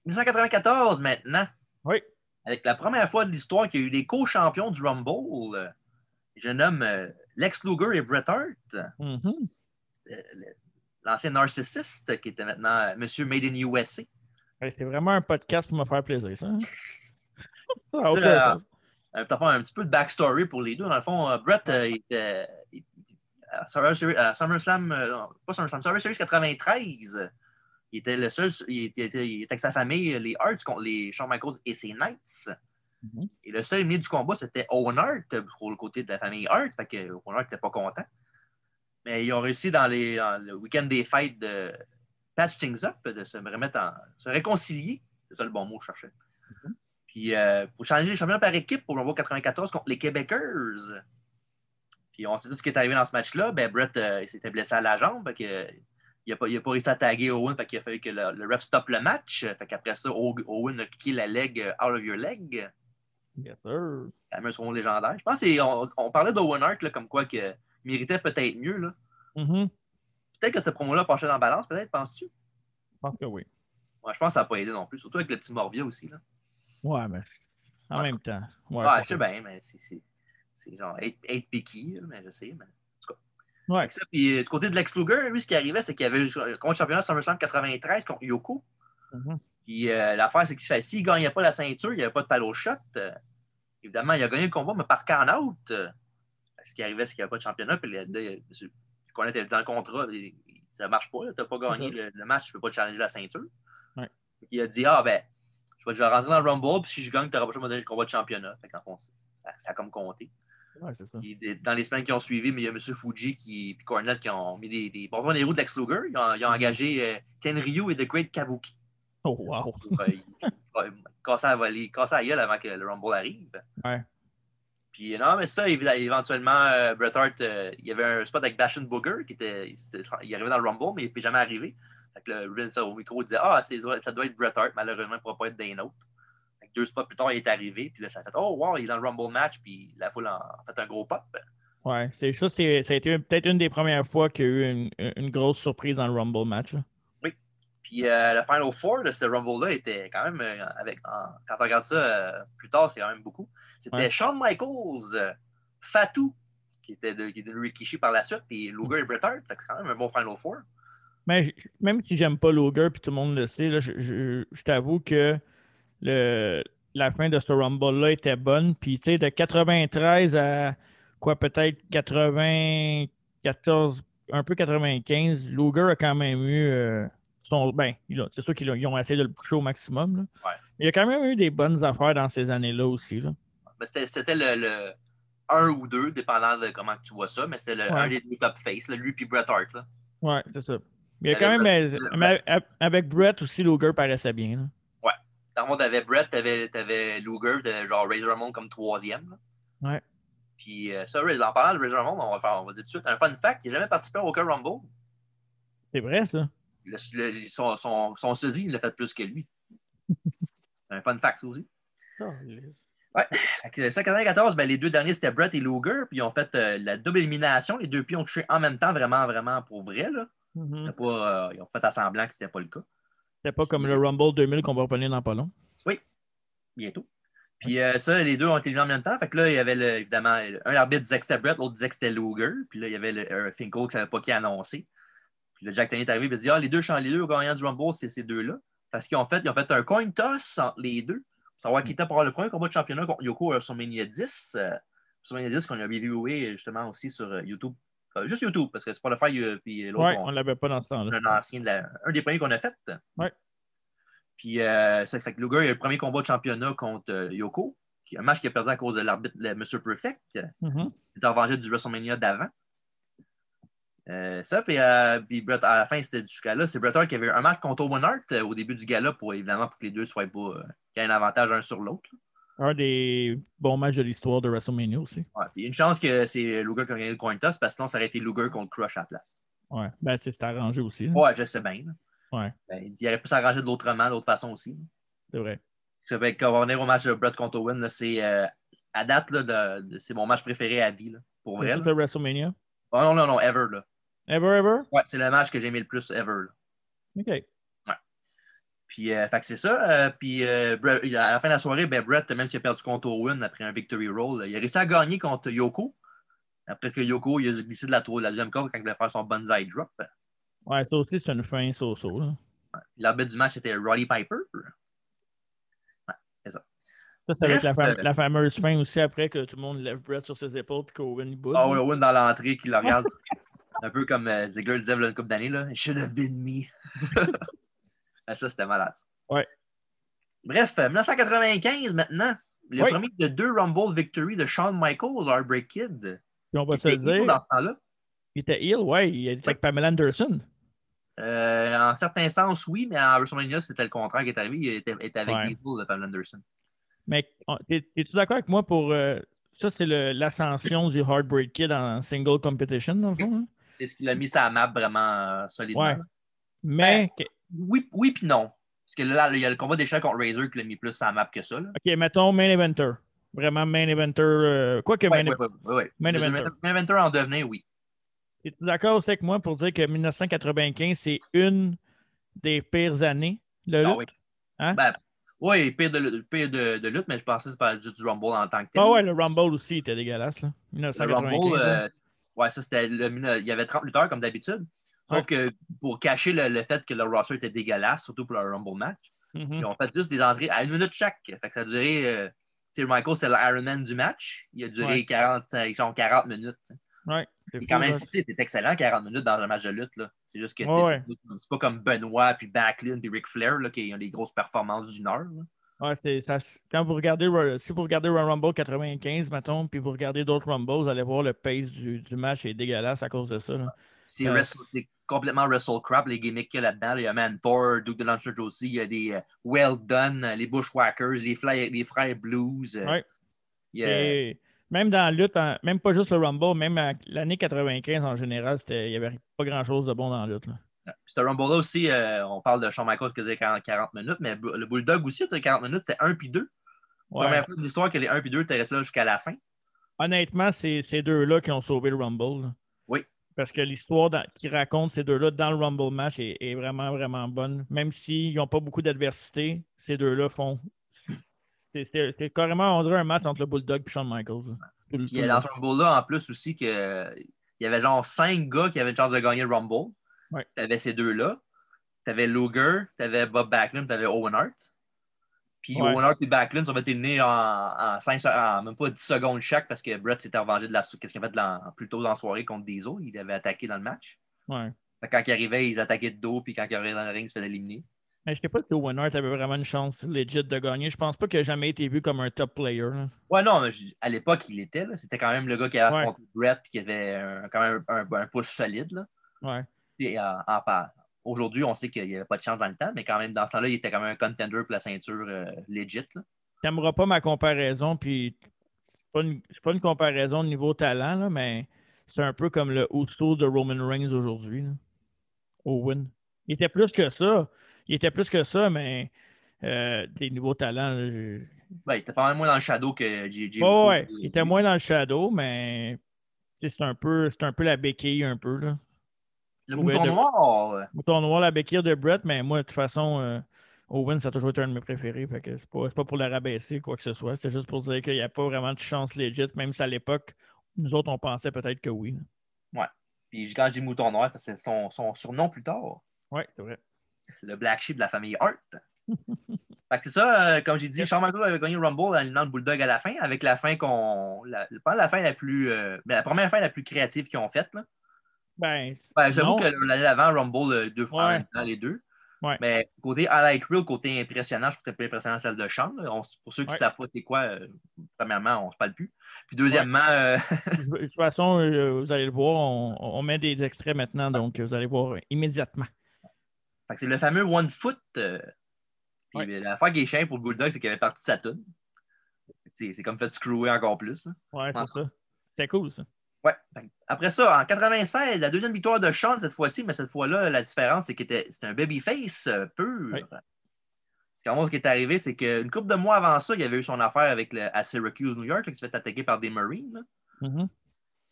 1994 maintenant. Oui. Avec la première fois de l'histoire qu'il y a eu des co-champions du Rumble. Je nomme euh, Lex Luger et Bret Hart. Mm-hmm. Euh, l'ancien narcissiste qui était maintenant Monsieur Made in USA. C'était vraiment un podcast pour me faire plaisir, ça. Hein? ça euh, un petit peu de backstory pour les deux. Dans le fond, euh, Brett euh, était à SummerSlam, pas SummerSlam, Survivor Series 93. Il était le seul, il était, avec sa famille, les Hearts contre les Shawn Michaels et ses Knights. Mm-hmm. Et le seul ennemi du combat, c'était Owen Hart pour le côté de la famille Hart. Fait que Owen Hart n'était pas content. Mais ils ont réussi dans, les, le week-end des fêtes de patch things up, de se remettre en. se réconcilier. C'est ça le bon mot que je cherchais. Mm-hmm. Puis euh, pour changer les champions par équipe pour le 94 contre les Québécois. Puis on sait tout ce qui est arrivé dans ce match-là. Ben, Brett euh, s'était blessé à la jambe. que, il n'a pas, pas, réussi à taguer Owen. Fait qu'il a fallu que le, ref stoppe le match. Fait qu'après ça, Owen a kické la leg euh, out of your leg. Yes, sir. La son légendaire. Je pense qu'on on parlait d'Owen Hart comme quoi que méritait peut-être mieux. Là. Mm-hmm. Peut-être que cette promo-là penchait dans la balance, peut-être, penses-tu? Je pense que oui. Ouais, je pense que ça n'a pas aidé non plus, surtout avec le petit Morbia aussi. Là. Ouais, mais en même temps. Ouais, je sais bien, mais c'est genre être, picky, mais je sais. Mais... En tout cas. Ouais. Ça, puis, euh, du côté de Lex Luger, lui, ce qui arrivait, c'est qu'il y avait le contre championnat SummerSlam 93 contre Yoko. Mm-hmm. Puis euh, l'affaire, c'est qu'il s'il ne gagnait pas la ceinture, il n'y avait pas de palo shot. Euh, évidemment, il a gagné le combat, mais par count-out. Ce qui arrivait, c'est qu'il n'y avait pas de championnat. Puis là, qu'on était dans le contrat, ça ne marche pas. Tu n'as pas gagné le, match, tu ne peux pas te challenger la ceinture. Il a dit Ah, ben, je vais, rentrer dans le Rumble, puis si je gagne, tu n'auras pas donner le combat de championnat. ça, a comme compté. dans les semaines qui ont suivi, mais il y a M. Fuji qui, et Cornette qui ont mis des, des bons des roues de Lex Luger. Ils ont, mm-hmm. engagé euh, Ken Ryu et The Great Kabuki. Oh, wow! casser à voler, casser la gueule avant que le Rumble arrive. Ouais. Puis non, mais ça, éventuellement, euh, Bret Hart, euh, il y avait un spot avec Bastion Booger qui était, il arrivait dans le Rumble, mais il n'est jamais arrivé. Fait que le Vince au micro disait Ah, ça doit être Bret Hart, malheureusement, il ne pourra pas être d'un autre. deux spots plus tard, il est arrivé, puis là, ça a fait Oh, wow, il est dans le Rumble match, puis la foule a fait un gros pop. Ouais, c'est ça, ça a été peut-être une des premières fois qu'il y a eu une, une grosse surprise dans le Rumble match. Puis euh, le Final Four de ce Rumble-là était quand même, euh, avec, quand on regarde ça euh, plus tard, c'est quand même beaucoup. C'était Shawn Michaels, Fatou, qui était de, qui de Rikishi par la suite, puis Luger et Bret Hart. C'est quand même un bon Final Four. Mais même si j'aime pas Luger, puis tout le monde le sait, là, je, je, je t'avoue que le, la fin de ce Rumble-là était bonne. Puis, tu sais, de 93 à quoi, peut-être 94, un peu 95, Luger a quand même eu ben, c'est sûr qu'ils ont essayé de le pousser au maximum. il y a quand même eu des bonnes affaires dans ces années-là aussi. Là. C'était le, 1 ou 2, dépendant de comment tu vois ça, mais c'était le un des deux top face, lui puis Bret Hart. Là. Ouais, c'est ça. Il y a quand même. Mais, avec Bret aussi, Luger paraissait bien. Là. Ouais. Dans le monde, t'avais Bret, t'avais avais Luger, t'avais genre Razor Ramon comme troisième. Ouais. Puis euh, ça, en parlant de Razor Ramon, on va, faire, on va dire tout de suite un fun fact, il n'a jamais participé au aucun Rumble. C'est vrai, ça son, son, son sosie, il l'a fait plus que lui. un fun fact, aussi. Oh, ouais. 194, ben, les deux derniers, c'était Brett et Luger, puis ils ont fait euh, la double élimination. Les deux pieds ont touché en même temps, vraiment, vraiment pour vrai. Là. Mm-hmm. pas, euh, ils ont fait à semblant que ce n'était pas le cas. C'était pas comme le Rumble 2000 qu'on va revenir dans pas long. Oui, bientôt. Puis euh, ça, les deux ont été éliminés en même temps. Fait que là, il y avait évidemment un arbitre disait que c'était Brett, l'autre disait que c'était Luger. Puis là, il y avait le, Finkel qui ne savait pas qui annoncer. Puis le Jack Tony est arrivé et a dit Ah, les deux, les deux gagnants du Rumble, c'est ces deux-là. Parce qu'ils ont fait, ils ont fait un coin toss entre les deux pour savoir qui était pour avoir le premier combat de championnat contre Yoko sur Mania 10. Euh, sur Mania 10 qu'on avait vu justement aussi sur euh, YouTube. Euh, juste YouTube, parce que c'est pas le faire. Puis l'autre. on ne l'avait pas dans ce temps-là. Un ancien, un des premiers qu'on a fait. Oui. Puis ça fait que Luger a eu le premier combat de championnat contre Yoko, qui, un match qu'il a perdu à cause de l'arbitre, Mr. Perfect. Mm-hmm. Il était en du WrestleMania d'avant. Euh, ça, puis, euh, à la fin c'était du gala, c'est Bret Hart qui avait eu un match contre Owen Hart euh, au début du gala pour évidemment pour que les deux soient pas qu'il y ait un avantage un sur l'autre. Un des bons matchs de l'histoire de WrestleMania aussi. Ouais, puis une chance que c'est Luger qui a gagné le coin toss parce que sinon ça aurait été Luger contre Crush à la place. Ouais, ben c'est arrangé aussi. Ouais, je sais bien. Ouais. Ben, il aurait pu s'arranger de l'autrement, d'autre façon aussi. C'est vrai. Ça fait qu'on va revenir au match de Bret contre Owen, c'est à date, là, de, c'est mon match préféré à vie. Là, pour vrai. C'est WrestleMania? Oh, non, non, non, ever. Là. Ever, ever? Ouais, c'est le match que j'ai aimé le plus ever. OK. Ouais. Puis, euh, fait que c'est ça. Euh, puis, euh, à la fin de la soirée, ben, Brett, même s'il a perdu contre Owen après un victory roll, il a réussi à gagner contre Yoko. Après que Yoko, il a glissé de la tour, la deuxième corde quand il voulait faire son bonsai drop. Ouais, ça aussi, c'est une fin so-so. Ouais. L'arbitre du match, c'était Roddy Piper. Ouais, c'est ça. Ça, ça va être la, la, fameuse fin aussi après que tout le monde lève Brett sur ses épaules et qu'Owen bouge. Ah oui, Owen dans l'entrée qui le regarde. Un peu comme euh, Ziggler le disait il y a une couple d'années, là. Should have been me. Ah, ça, c'était malade. Ouais. Bref, 1995 maintenant. Le premier de deux Rumble Victory de Shawn Michaels, Heartbreak Kid. on va se le dire. Dans ce temps-là. Il était ill, ouais. Il était avec Pamela Anderson. Euh, en certain sens, oui, mais en WrestleMania, c'était le contraire qui est arrivé. Il était, avec ouais. de Pamela Anderson. Mais es-tu d'accord avec moi pour. Euh, ça, c'est l'ascension du Heartbreak Kid en single competition, dans le fond? Hein? c'est ce qu'il a mis sa map vraiment euh, solidement. Ouais. Mais. Ben, oui, oui puis non. Parce que là, il y a le combat d'échec contre Razor qui l'a mis plus sa map que ça. OK, mettons main eventer. Vraiment main eventer. Euh, quoi que main, ouais, main eventer. Main eventer en devenir, oui. Es-tu d'accord aussi avec moi pour dire que 1995, c'est une des pires années ah lutte? Hein? Ben, oui, pire, de, pire de, de, lutte, mais je pensais que c'était juste du Rumble en tant que tel. Ah ouais, le Rumble aussi était dégueulasse. Là. 1995, le Rumble, euh, Ouais, ça, c'était il y avait 30 lutteurs comme d'habitude. Sauf que pour cacher le, fait que le roster était dégueulasse, surtout pour le Rumble match, mm-hmm. ils ont fait juste des entrées à une minute chaque. Fait que ça a duré Michael, c'était l'Ironman du match. Il a duré 40, 40 minutes. Ouais, c'est quand même, c'est excellent 40 minutes dans un match de lutte. C'est juste que c'est pas comme Benoit, puis Backlund, puis Ric Flair là, qui ont des grosses performances d'une heure. Ouais, ça, quand vous regardez, si vous regardez Rumble 95, mettons, puis vous regardez d'autres Rumbles, vous allez voir le pace du, du match est dégueulasse à cause de ça. C'est complètement Russell Crap, les gimmicks qu'il y a là-dedans. Il y a Mantor, Duke de Lancer aussi, il y a des euh, Well Done, les Bushwhackers, les, les frères Blues. Euh. Même dans la lutte, même pas juste le Rumble, même l'année 95 en général, il n'y avait pas grand-chose de bon dans la lutte. Là. Ce Rumble-là aussi, euh, on parle de Shawn Michaels qui faisait 40, 40 minutes, mais le Bulldog aussi, 40 minutes, c'est 1 puis 2. Ouais. Première fois de l'histoire que les 1 puis 2 étaient restés là jusqu'à la fin. Honnêtement, c'est ces deux-là qui ont sauvé le Rumble. Oui. Parce que l'histoire qu'ils racontent ces deux-là dans le Rumble match est, vraiment, vraiment bonne. Même s'ils n'ont pas beaucoup d'adversité, ces deux-là font. C'est carrément, on dirait un match entre le Bulldog et Shawn Michaels. il y a dans ce Rumble-là, en plus aussi, que, il y avait genre cinq gars qui avaient une chance de gagner le Rumble. Ouais. Tu avais ces deux-là. Tu avais Luger, tu avais Bob Backlund, tu avais Owen Hart. Puis Owen Hart et Backlund sont été nés en, en, 5, en, même pas 10 secondes chaque parce que Brett s'était revengé de la qu'est-ce qu'il a fait plus tôt dans la soirée contre Diesel. Il avait attaqué dans le match. Ouais. Quand il arrivait, ils attaquaient de dos, puis quand il arrivait dans le ring, il se faisait éliminer. Mais je ne sais pas si Owen Hart avait vraiment une chance legit de gagner. Je pense pas qu'il ait jamais été vu comme un top player. Ouais, non, mais à l'époque, il était. C'était quand même le gars qui avait affronté Brett et qui avait quand même un, un, push solide. Là. Ouais. Aujourd'hui, on sait qu'il n'y avait pas de chance dans le temps, mais quand même, dans ce temps-là, il était quand même un contender pour la ceinture euh, legit. Tu n'aimeras pas ma comparaison, puis c'est pas, une, pas une comparaison de niveau talent, là, mais c'est un peu comme le Uso de Roman Reigns aujourd'hui. Owen. Il était plus que ça. Il était plus que ça, mais euh, des niveaux talents. Ben, il était pas moins dans le shadow que JJ. Oh, ouais, il était moins dans le shadow, mais c'est un peu, un peu la béquille un peu là. Le mouton noir. Le mouton noir, la béquille de Brett, mais moi, de toute façon, euh, Owen, ça a toujours été un de mes préférés. Fait que c'est pas, pas pour la rabaisser, quoi que ce soit. C'est juste pour dire qu'il n'y a pas vraiment de chance legit, même si à l'époque, nous autres, on pensait peut-être que oui. Ouais. Puis quand je dis mouton noir, c'est son, son surnom plus tard. Ouais, c'est vrai. Le Black Sheep de la famille Hart. fait que c'est ça, euh, comme j'ai dit, Shawn Michaels avait gagné le Rumble en alignant le Bulldog à la fin, avec la fin qu'on. La, la fin la plus. Euh, ben, la première fin la plus créative qu'ils ont faite. Là. Ben, J'avoue que l'année d'avant, Rumble, euh, deux fois dans les deux. Mais côté highlight reel, côté impressionnant, je trouve que plus impressionnant celle de Sean. pour ceux qui ne savent pas c'est quoi, euh, premièrement, on ne se parle plus. Puis deuxièmement. Euh, de toute façon, vous allez le voir, on, met des extraits maintenant, donc vous allez voir immédiatement. C'est le fameux One Foot. Puis la fois qui est chiant pour le Bulldog, c'est qu'il avait parti de sa tune. C'est comme fait screwer encore plus. Ouais, c'est ça. C'est cool, ça. Ouais. Après ça, en 96, la deuxième victoire de Sean cette fois-ci, mais cette fois-là, la différence, c'est que c'était un babyface euh, pur. Ce qui est arrivé, c'est qu'une couple de mois avant ça, il avait eu son affaire avec le, à Syracuse, New York, qui s'est fait attaquer par des Marines. Mm-hmm.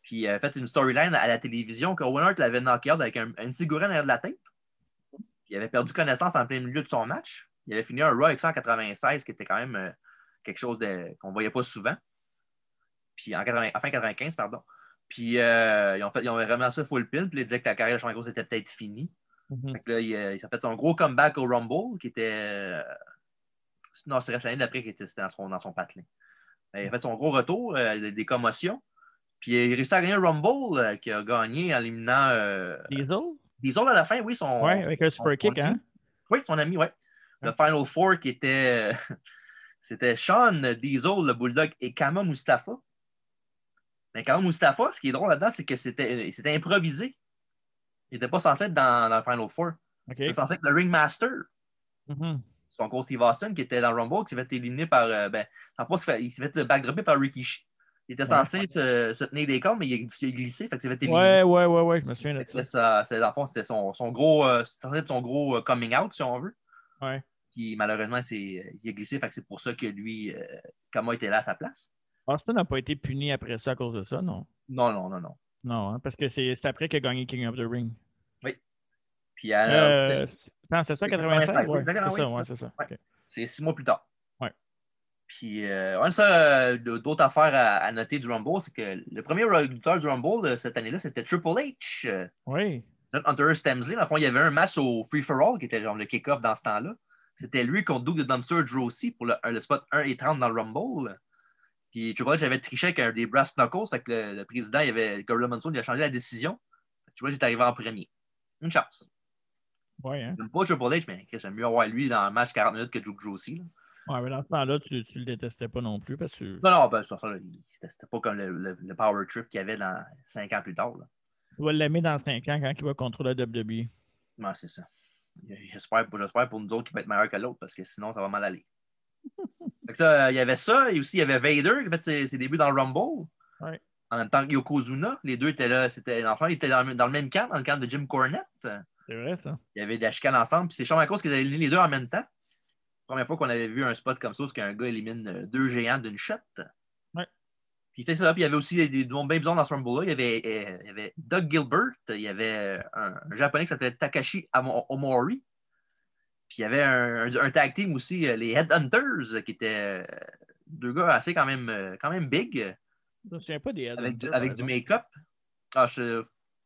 Puis il a fait une storyline à la télévision que Owen Hart l'avait knocké out avec un, un petit derrière de la tête. Il avait perdu connaissance en plein milieu de son match. Il avait fini un Raw avec 196, qui était quand même euh, quelque chose qu'on ne voyait pas souvent. Puis en, 80, en fin 95, pardon. Puis euh, ils, ont fait, ils ont vraiment ça full pin. Puis ils disaient que la carrière de Shawn était peut-être finie. Mm là, il, a fait un gros comeback au Rumble qui était. Euh, non, c'est l'année d'après qu'il était dans son, dans son patelin. Il a fait son gros retour, euh, des, commotions. Puis il a réussi à gagner le Rumble qui a gagné en éliminant. Diesel? Diesel à la fin, oui. Son, oui, avec un super kick, hein Oui, son ami, oui. Le Final Four qui était. C'était Sean, Diesel, le Bulldog et Kama Mustafa. Mais même, Mustafa, ce qui est drôle là-dedans, c'est que c'était improvisé. Il n'était pas censé être dans, le Final Four. Il était censé être le Ringmaster. Mm Son coach Steve Austin, qui était dans le Rumble, qui s'est fait éliminer par. Euh, ben, en fait, il s'est fait backdropper par Rikishi. Il était censé se, tenir des cordes, mais il a, glissé, fait que s'est fait éliminer. Ouais, ouais, ouais, ouais, je me souviens de ça. ça dans le fond, c'était son, son, gros, euh, son gros euh, coming out, si on veut. Ouais. Puis malheureusement, il a glissé, fait que c'est pour ça que lui, Kama était là à sa place. Austin n'a pas été puni après ça à cause de ça, non? Non, non, non, non. Non, hein, parce que c'est après qu'il a gagné King of the Ring. Oui. Puis alors. Euh, c'est ça, 96? Ouais, c'est ça, ouais, c'est ça. C'est six mois plus tard. Puis, euh, ça, euh, d'autres affaires à, noter du Rumble, c'est que le premier lutteur du Rumble de cette année-là, c'était Triple H. Euh, oui. Hunter Stemsley. Dans le fond, il y avait un match au Free for All qui était genre le kick-off dans ce temps-là. C'était lui contre Duke de Dumpster Drosy pour le, le, spot 1 et 30 dans le Rumble. Puis Triple H avait triché avec un des brass knuckles. Fait que le, président, il avait, Gorilla Monsoon, il a changé la décision. Triple H est arrivé en premier. Une chance. Ouais, hein? J'aime pas Triple H, mais j'aime mieux avoir lui dans le match 40 minutes que Drew aussi. Là. Ouais, mais dans ce temps-là, tu, tu le détestais pas non plus parce que. Non, non, ben, ça, c'était pas comme le, le, power trip qu'il y avait dans 5 ans plus tard. Là. Tu vas l'aimer dans 5 ans quand il va contrôler la WWE. Ouais, c'est ça. J'espère pour nous autres qu'il va être meilleur que l'autre parce que sinon, ça va mal aller. ça, il y avait ça, et aussi il y avait Vader qui a fait ses, débuts dans le Rumble. Ouais. En même temps que Yokozuna. Les deux étaient là. C'était, enfin, ils étaient dans, dans, le même camp, dans le camp de Jim Cornette. C'est vrai, ça. Il y avait des la ensemble. Puis c'est Shawn Michaels qui les deux en même temps. Première fois qu'on avait vu un spot comme ça, où un gars élimine euh, deux géants d'une shot. Ouais. Puis il fait ça. Puis il y avait aussi des, des bien bizarres dans ce Rumble-là. Il y, avait, euh, il y avait Doug Gilbert. Il y avait un, japonais qui s'appelait Takashi Omori. Puis il y avait un, un, tag team aussi, euh, les Headhunters, qui étaient deux gars assez quand même, quand même big. Je ne souviens pas des Avec du, avec du make-up. Ah, je,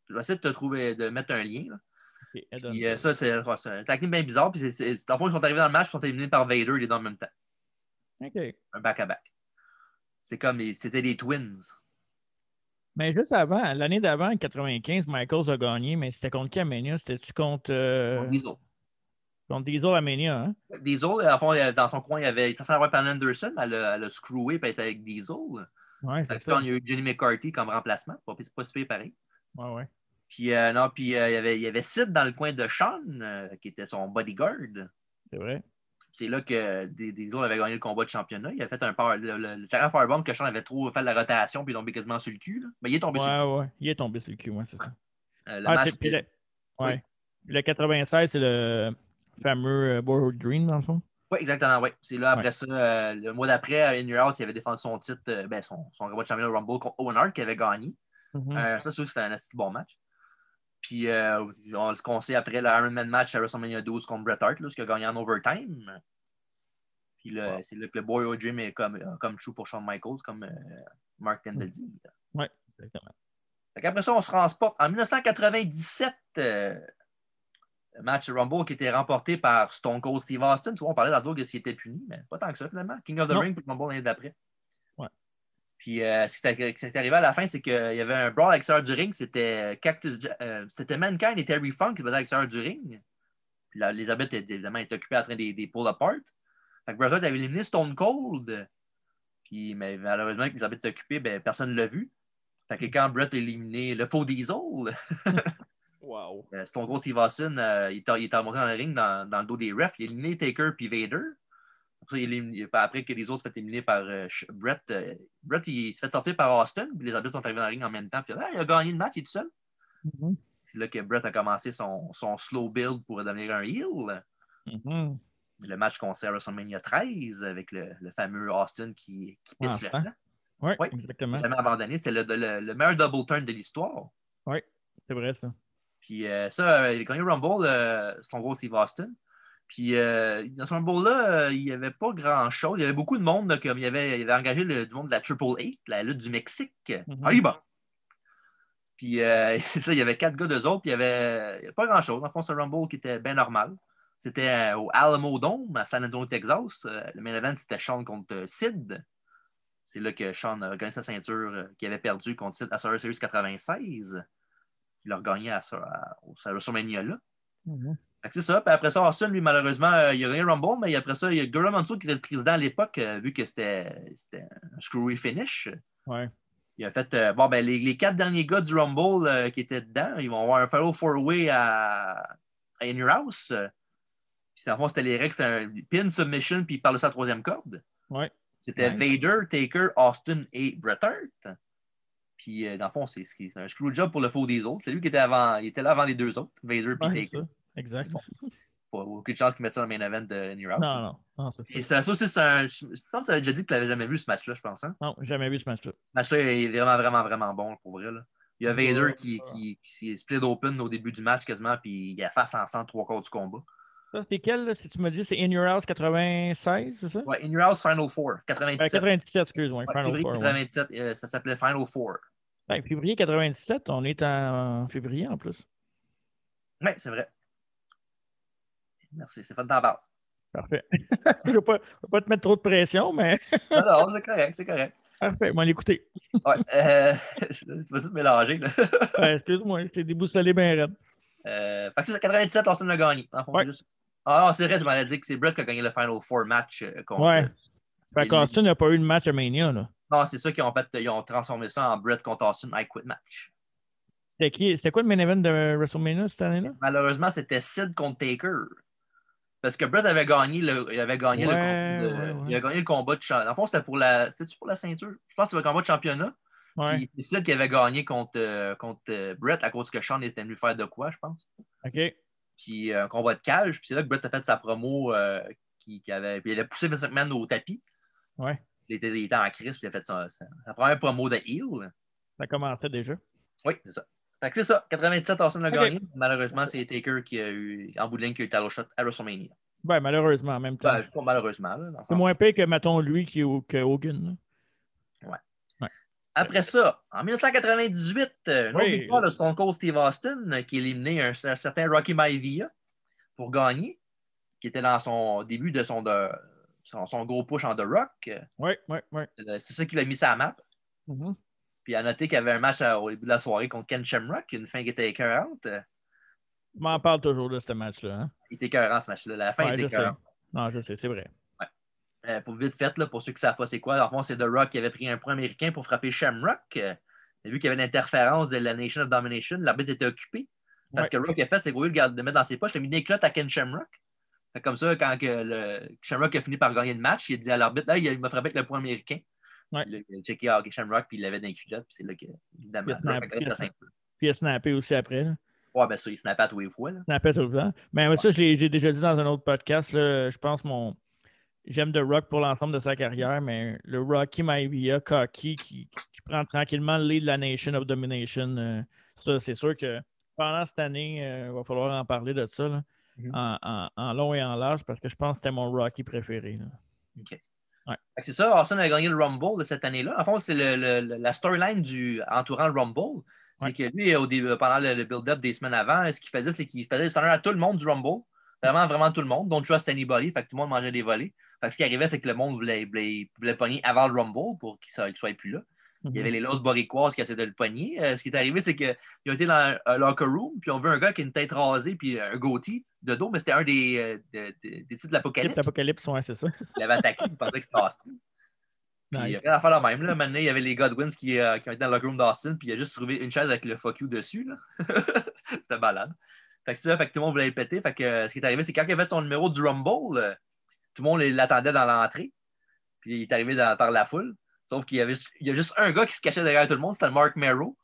je, vais essayer de te trouver, de mettre un lien. Là. Puis, euh, ça, c'est un tag bien bizarre. Puis, c'est, ils sont arrivés dans le match, ils sont éliminés par Vader les deux en même temps. OK. Un back-à-back. C'est comme, c'était des twins. Mais juste avant, l'année d'avant, en 95, Michaels a gagné, mais c'était contre qui à Mania? C'était-tu contre. Euh... Diesel. Contre Diesel à Mania, hein? Diesel, à fond, dans son coin, il y avait. Ça s'en Pan Anderson, elle a, elle a screwé et était avec Diesel. Ouais, c'est ça. Il y a eu Johnny McCarthy comme remplacement. C'est pas, pas pareil. Ouais, ouais. Puis, euh, non, puis euh, il, y avait, il y avait Sid dans le coin de Sean, euh, qui était son bodyguard. C'est vrai. C'est là que des, des autres avaient gagné le combat de championnat. Il a fait un power, le, le, le Firebomb que Sean avait trop fait de la rotation, puis il est tombé quasiment sur le cul. Là. Mais il est tombé ouais, sur le cul. Ouais, il est tombé sur le cul, ouais, c'est ça. le ah, match, le... Ouais. Le 96, c'est le fameux Boyhood Dream, dans le fond. Oui, exactement, oui. C'est là, après ça, le mois d'après, à In Your House, il avait défendu son titre, ben, son, son combat de championnat Rumble contre Owen Hart, qui avait gagné. Mm -hmm. ça, c'était un assez bon match. Puis, euh, on, ce qu'on sait après le Ironman match à WrestleMania 12 contre Bret Hart, là, ce qui a gagné en overtime. Puis wow. c'est là que le Boy Jim est comme, euh, comme true pour Shawn Michaels, comme euh, Mark Kendall dit. Oui, exactement. Après ça, on se transporte en 1997. Euh, le match Rumble qui était remporté par Stone Cold Steve Austin. Tu vois, on parlait d'Ado s'il était puni, mais pas tant que ça finalement. King of the non. Ring pour Rumble l'année d'après. Puis euh, ce qui est arrivé à la fin, c'est qu'il y avait un brawl à l'extérieur du ring. C'était Cactus, euh, c'était Mankind et Terry Funk qui faisaient à l'extérieur du ring. Puis là, Elizabeth, évidemment, était occupée en train de les pull apart. Fait que Bret avait éliminé Stone Cold. Puis mais malheureusement, Elizabeth était occupée, ben, personne ne l'a vu. Fait que quand Bret a éliminé le faux Diesel, wow. Stone Cold Steve Austin, euh, il, est remonté dans le ring dans, dans, le dos des refs. Il a éliminé Taker puis Vader. Après, que les autres se fait éliminer par euh, Brett, euh, Brett, il se fait sortir par Austin, puis les arbitres sont arrivés dans le ring en même temps. Puis, ah, il a gagné le match, il est tout seul. Mm -hmm. C'est là que Brett a commencé son, son slow build pour devenir un heel. Mm -hmm. Le match qu'on sait à WrestleMania 13 avec le, le fameux Austin qui, qui pisse ah, le sang. Oui, ouais, exactement. Jamais abandonné. C'était le, le, le, meilleur double turn de l'histoire. Oui, c'est vrai ça. Puis euh, ça, il a gagné Rumble, son gros Steve Austin. Puis euh, dans ce Rumble-là, il n'y avait pas grand-chose. Il y avait beaucoup de monde, là, comme il avait, il avait engagé le, du monde de la Triple Eight, la lutte du Mexique. Mm -hmm. Allez, bon. Puis euh, ça, il y avait quatre gars d'eux autres, puis il n'y avait, avait, pas grand-chose. Dans le fond, c'est un Rumble qui était bien normal. C'était euh, au Alamo Dome, à San Antonio, Texas. Euh, le main event, c'était Sean contre Sid. C'est là que Sean a gagné sa ceinture euh, qu'il avait perdu contre Sid à Survivor Series 96. Il a regagné à, à, à WrestleMania-là. Mm -hmm. C'est ça. Puis après ça, Austin, lui, malheureusement, euh, il a gagné Rumble, mais après ça, il y a Gorilla Monsoon qui était le président à l'époque, euh, vu que c'était un screwy finish. Ouais. Il a fait, euh, bon, ben, les, les, quatre derniers gars du Rumble euh, qui étaient dedans, ils vont avoir un Fellow Four-Way à, à In Your House. Puis, en fond, c'était les règles, c'était un pin submission, puis il parle de sa troisième corde. Ouais. C'était nice. Vader, Taker, Austin et Bret Hart. Puis, dans le fond, c'est un screw job pour le faux des autres. C'est lui qui était avant, il était là avant les deux autres, Vader et ouais, Taker. Exact. Bon. Pas aucune chance qu'ils mettent ça dans le main event de New House. Non, non. non c'est ça. Et ça, c'est un. Je pense que tu avais déjà dit que tu n'avais jamais vu ce match-là, je pense. Hein? Non, jamais vu ce match-là. Ce match-là est vraiment, vraiment, vraiment bon pour vrai. Là. Il y a Vader ouais, qui, qui, qui s'est split open au début du match quasiment, puis il a face ensemble trois quarts du combat. Ça, c'est quel, là, si tu me dis, c'est In Your House 96, c'est ça? Ouais, In Your House Final Four, 97. Euh, 97, excuse-moi. Ouais, février 97, ouais. euh, ça s'appelait Final Four. Ouais, février 97, on est en février en plus. Oui, c'est vrai. Merci, c'est fun d'en Parfait. je ne vais, pas te mettre trop de pression, mais. non, non, c'est correct, c'est correct. Parfait, moi l'écouter. ouais, euh, tu vas tout mélanger. Ouais, excuse-moi, t'es déboussolé bien raide. Euh, fait que c'est 97, Austin l'a gagné. Ouais. Juste... Ah non, c'est vrai, je m'aurais dit que c'est Brett qui a gagné le Final Four match euh, contre. Ouais. Fait qu'Austin n'a pas eu de match à Mania, là. Non, c'est ça qu'ils ont fait. Ils ont transformé ça en Brett contre Austin I Quit match. C'était qui? C'était quoi le main event de WrestleMania cette année-là? Malheureusement, c'était Sid contre Taker. Parce que Brett avait gagné le, il avait gagné, Ouais, le, ouais, ouais. il avait gagné le combat de championnat. En fond, c'était pour la. C'était-tu pour la ceinture? Je pense que c'était le combat de championnat. Puis c'est Sid qui avait gagné contre, euh, contre euh, Brett à cause que Sean était venu faire de quoi, je pense. OK. Puis euh, un combat de cage. Puis c'est là que Brett a fait sa promo. qui, qui avait, puis il a poussé Vince McMahon au tapis. Ouais. Il était, il était en crise. Puis il a fait sa, sa- sa première promo de heel. Ça commençait déjà. Oui, c'est ça. Fait que c'est ça. 97, Austin l'a Ok. gagné. Malheureusement, c'est Taker qui a eu, en bout de ligne, qui a eu le title shot à WrestleMania. Ben, malheureusement, en même temps. Ben, pas malheureusement. Le c'est moins pire que, mettons, lui qui, que Hogan. là. Après ça, en 1998, euh, Oui. victoire de Stone Cold Steve Austin euh, qui a éliminé un, un certain Rocky Maivia pour gagner, qui était dans son début de son, de, son, son gros push en The Rock. Oui, oui, oui. C'est le- ça qui l'a mis sur la map. Mhm. Puis à noter qu'il y avait un match à- au début de la soirée contre Ken Shamrock, une fin qui était écœurante. Je m'en parle toujours de ce match-là. Hein? Il était écœurant ce match-là. La fin Ouais, était écœurante. Non, je sais, c'est vrai. Euh, pour vite fait, là, pour ceux qui ne savent pas c'est quoi, fond, c'est The Rock qui avait pris un point américain pour frapper Shamrock. Euh, vu qu'il y avait l'interférence de la Nation of Domination, l'arbitre était occupé. Parce que Rock a fait, c'est lieu de mettre dans ses poches, il a mis des clottes à Ken Shamrock. Comme ça, quand que le, Shamrock a fini par gagner le match, il a dit à l'arbitre, Hey, il m'a frappé avec le point américain. Ouais. Là, il a checké Shamrock, puis il l'avait dans les culottes, puis c'est là que, évidemment, Il a a. Puis il a snappé aussi après. Là. Ouais, ben ça, il snappait à tous les fois. Là. Snappé tout le temps. Mais ça, je l'ai- j'ai déjà dit dans un autre podcast. Là, je pense mon. J'aime The Rock pour l'ensemble de sa carrière, mais le Rocky Maivia, Cocky, qui, qui prend tranquillement le lead de la Nation of Domination, euh, ça, c'est sûr que pendant cette année, euh, il va falloir en parler de ça, là, Mhm. en, en- en long et en large, parce que je pense que c'était mon Rocky préféré. là. OK. Ouais. C'est ça, Austin a gagné le Rumble de cette année-là. En fond, c'est le- le- le- la storyline du entourant le Rumble. C'est Ouais. que lui, au début, pendant le, le build-up des semaines avant, ce qu'il faisait, c'est qu'il faisait honneurs à tout le monde du Rumble. Vraiment, vraiment tout le monde. Don't trust anybody. Fait que tout le monde mangeait des volets. Fait que ce qui arrivait, c'est que le monde voulait, voulait, voulait pogner avant le Rumble pour qu'il ne soit plus là. Il y avait les Los Boricoises qui essaient de le pogner. Euh, ce qui est arrivé, c'est qu'ils ont été dans un, locker room, puis on vu un gars qui a une tête rasée, puis un goatee de dos, mais c'était un des, euh, de- de- des sites de l'Apocalypse. L'Apocalypse, ouais, c'est ça. Il avait attaqué, il pensait que c'était Austin. Nice. il a fait l'affaire la même. Là. Maintenant, il y avait les Godwins qui, euh, qui ont été dans le locker room d'Austin, puis il a juste trouvé une chaise avec le fuck you dessus. C'était malade. Fait que ça, fait que tout le monde voulait le péter. Fait que euh, ce qui est arrivé, c'est quand il a fait son numéro du Rumble, tout le monde l'attendait dans l'entrée. Puis il est arrivé dans- par la foule. Sauf qu'il y avait il y a juste un gars qui se cachait derrière tout le monde, c'était le Mark Merrow.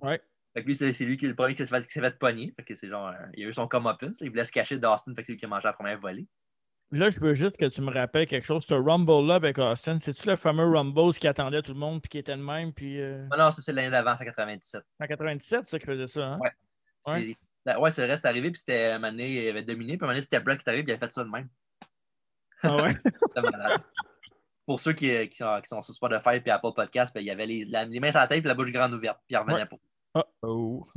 Ouais. Fait que lui, c'est lui qui est le premier qui s'est fait, fait pogner. Fait que c'est genre, euh, il a eu son comeuppance. Il voulait se cacher d'Austin, fait que c'est lui qui a mangé la première volée. Là, je veux juste que tu me rappelles quelque chose. Ce Rumble-là avec Austin, c'est-tu le fameux Rumble qui attendait tout le monde puis qui était le même? Puis euh, Ah non, ça c'est l'année d'avant, c'est 97. en 97, c'est ça qui faisait ça. Hein? Ouais. Ouais. C'est- Ouais, vrai, c'est arrivé, puis c'était donné, il avait dominé, puis un moment donné, c'était Brett qui est arrivé, puis il avait fait ça de même. Ah ouais? C'était malade. Pour ceux qui, qui sont, qui sont sur Spotify puis Apple Podcast, ben, il y avait les, la- les mains sur la tête et la bouche grande ouverte, puis il revenait Ouais. pas. Oh.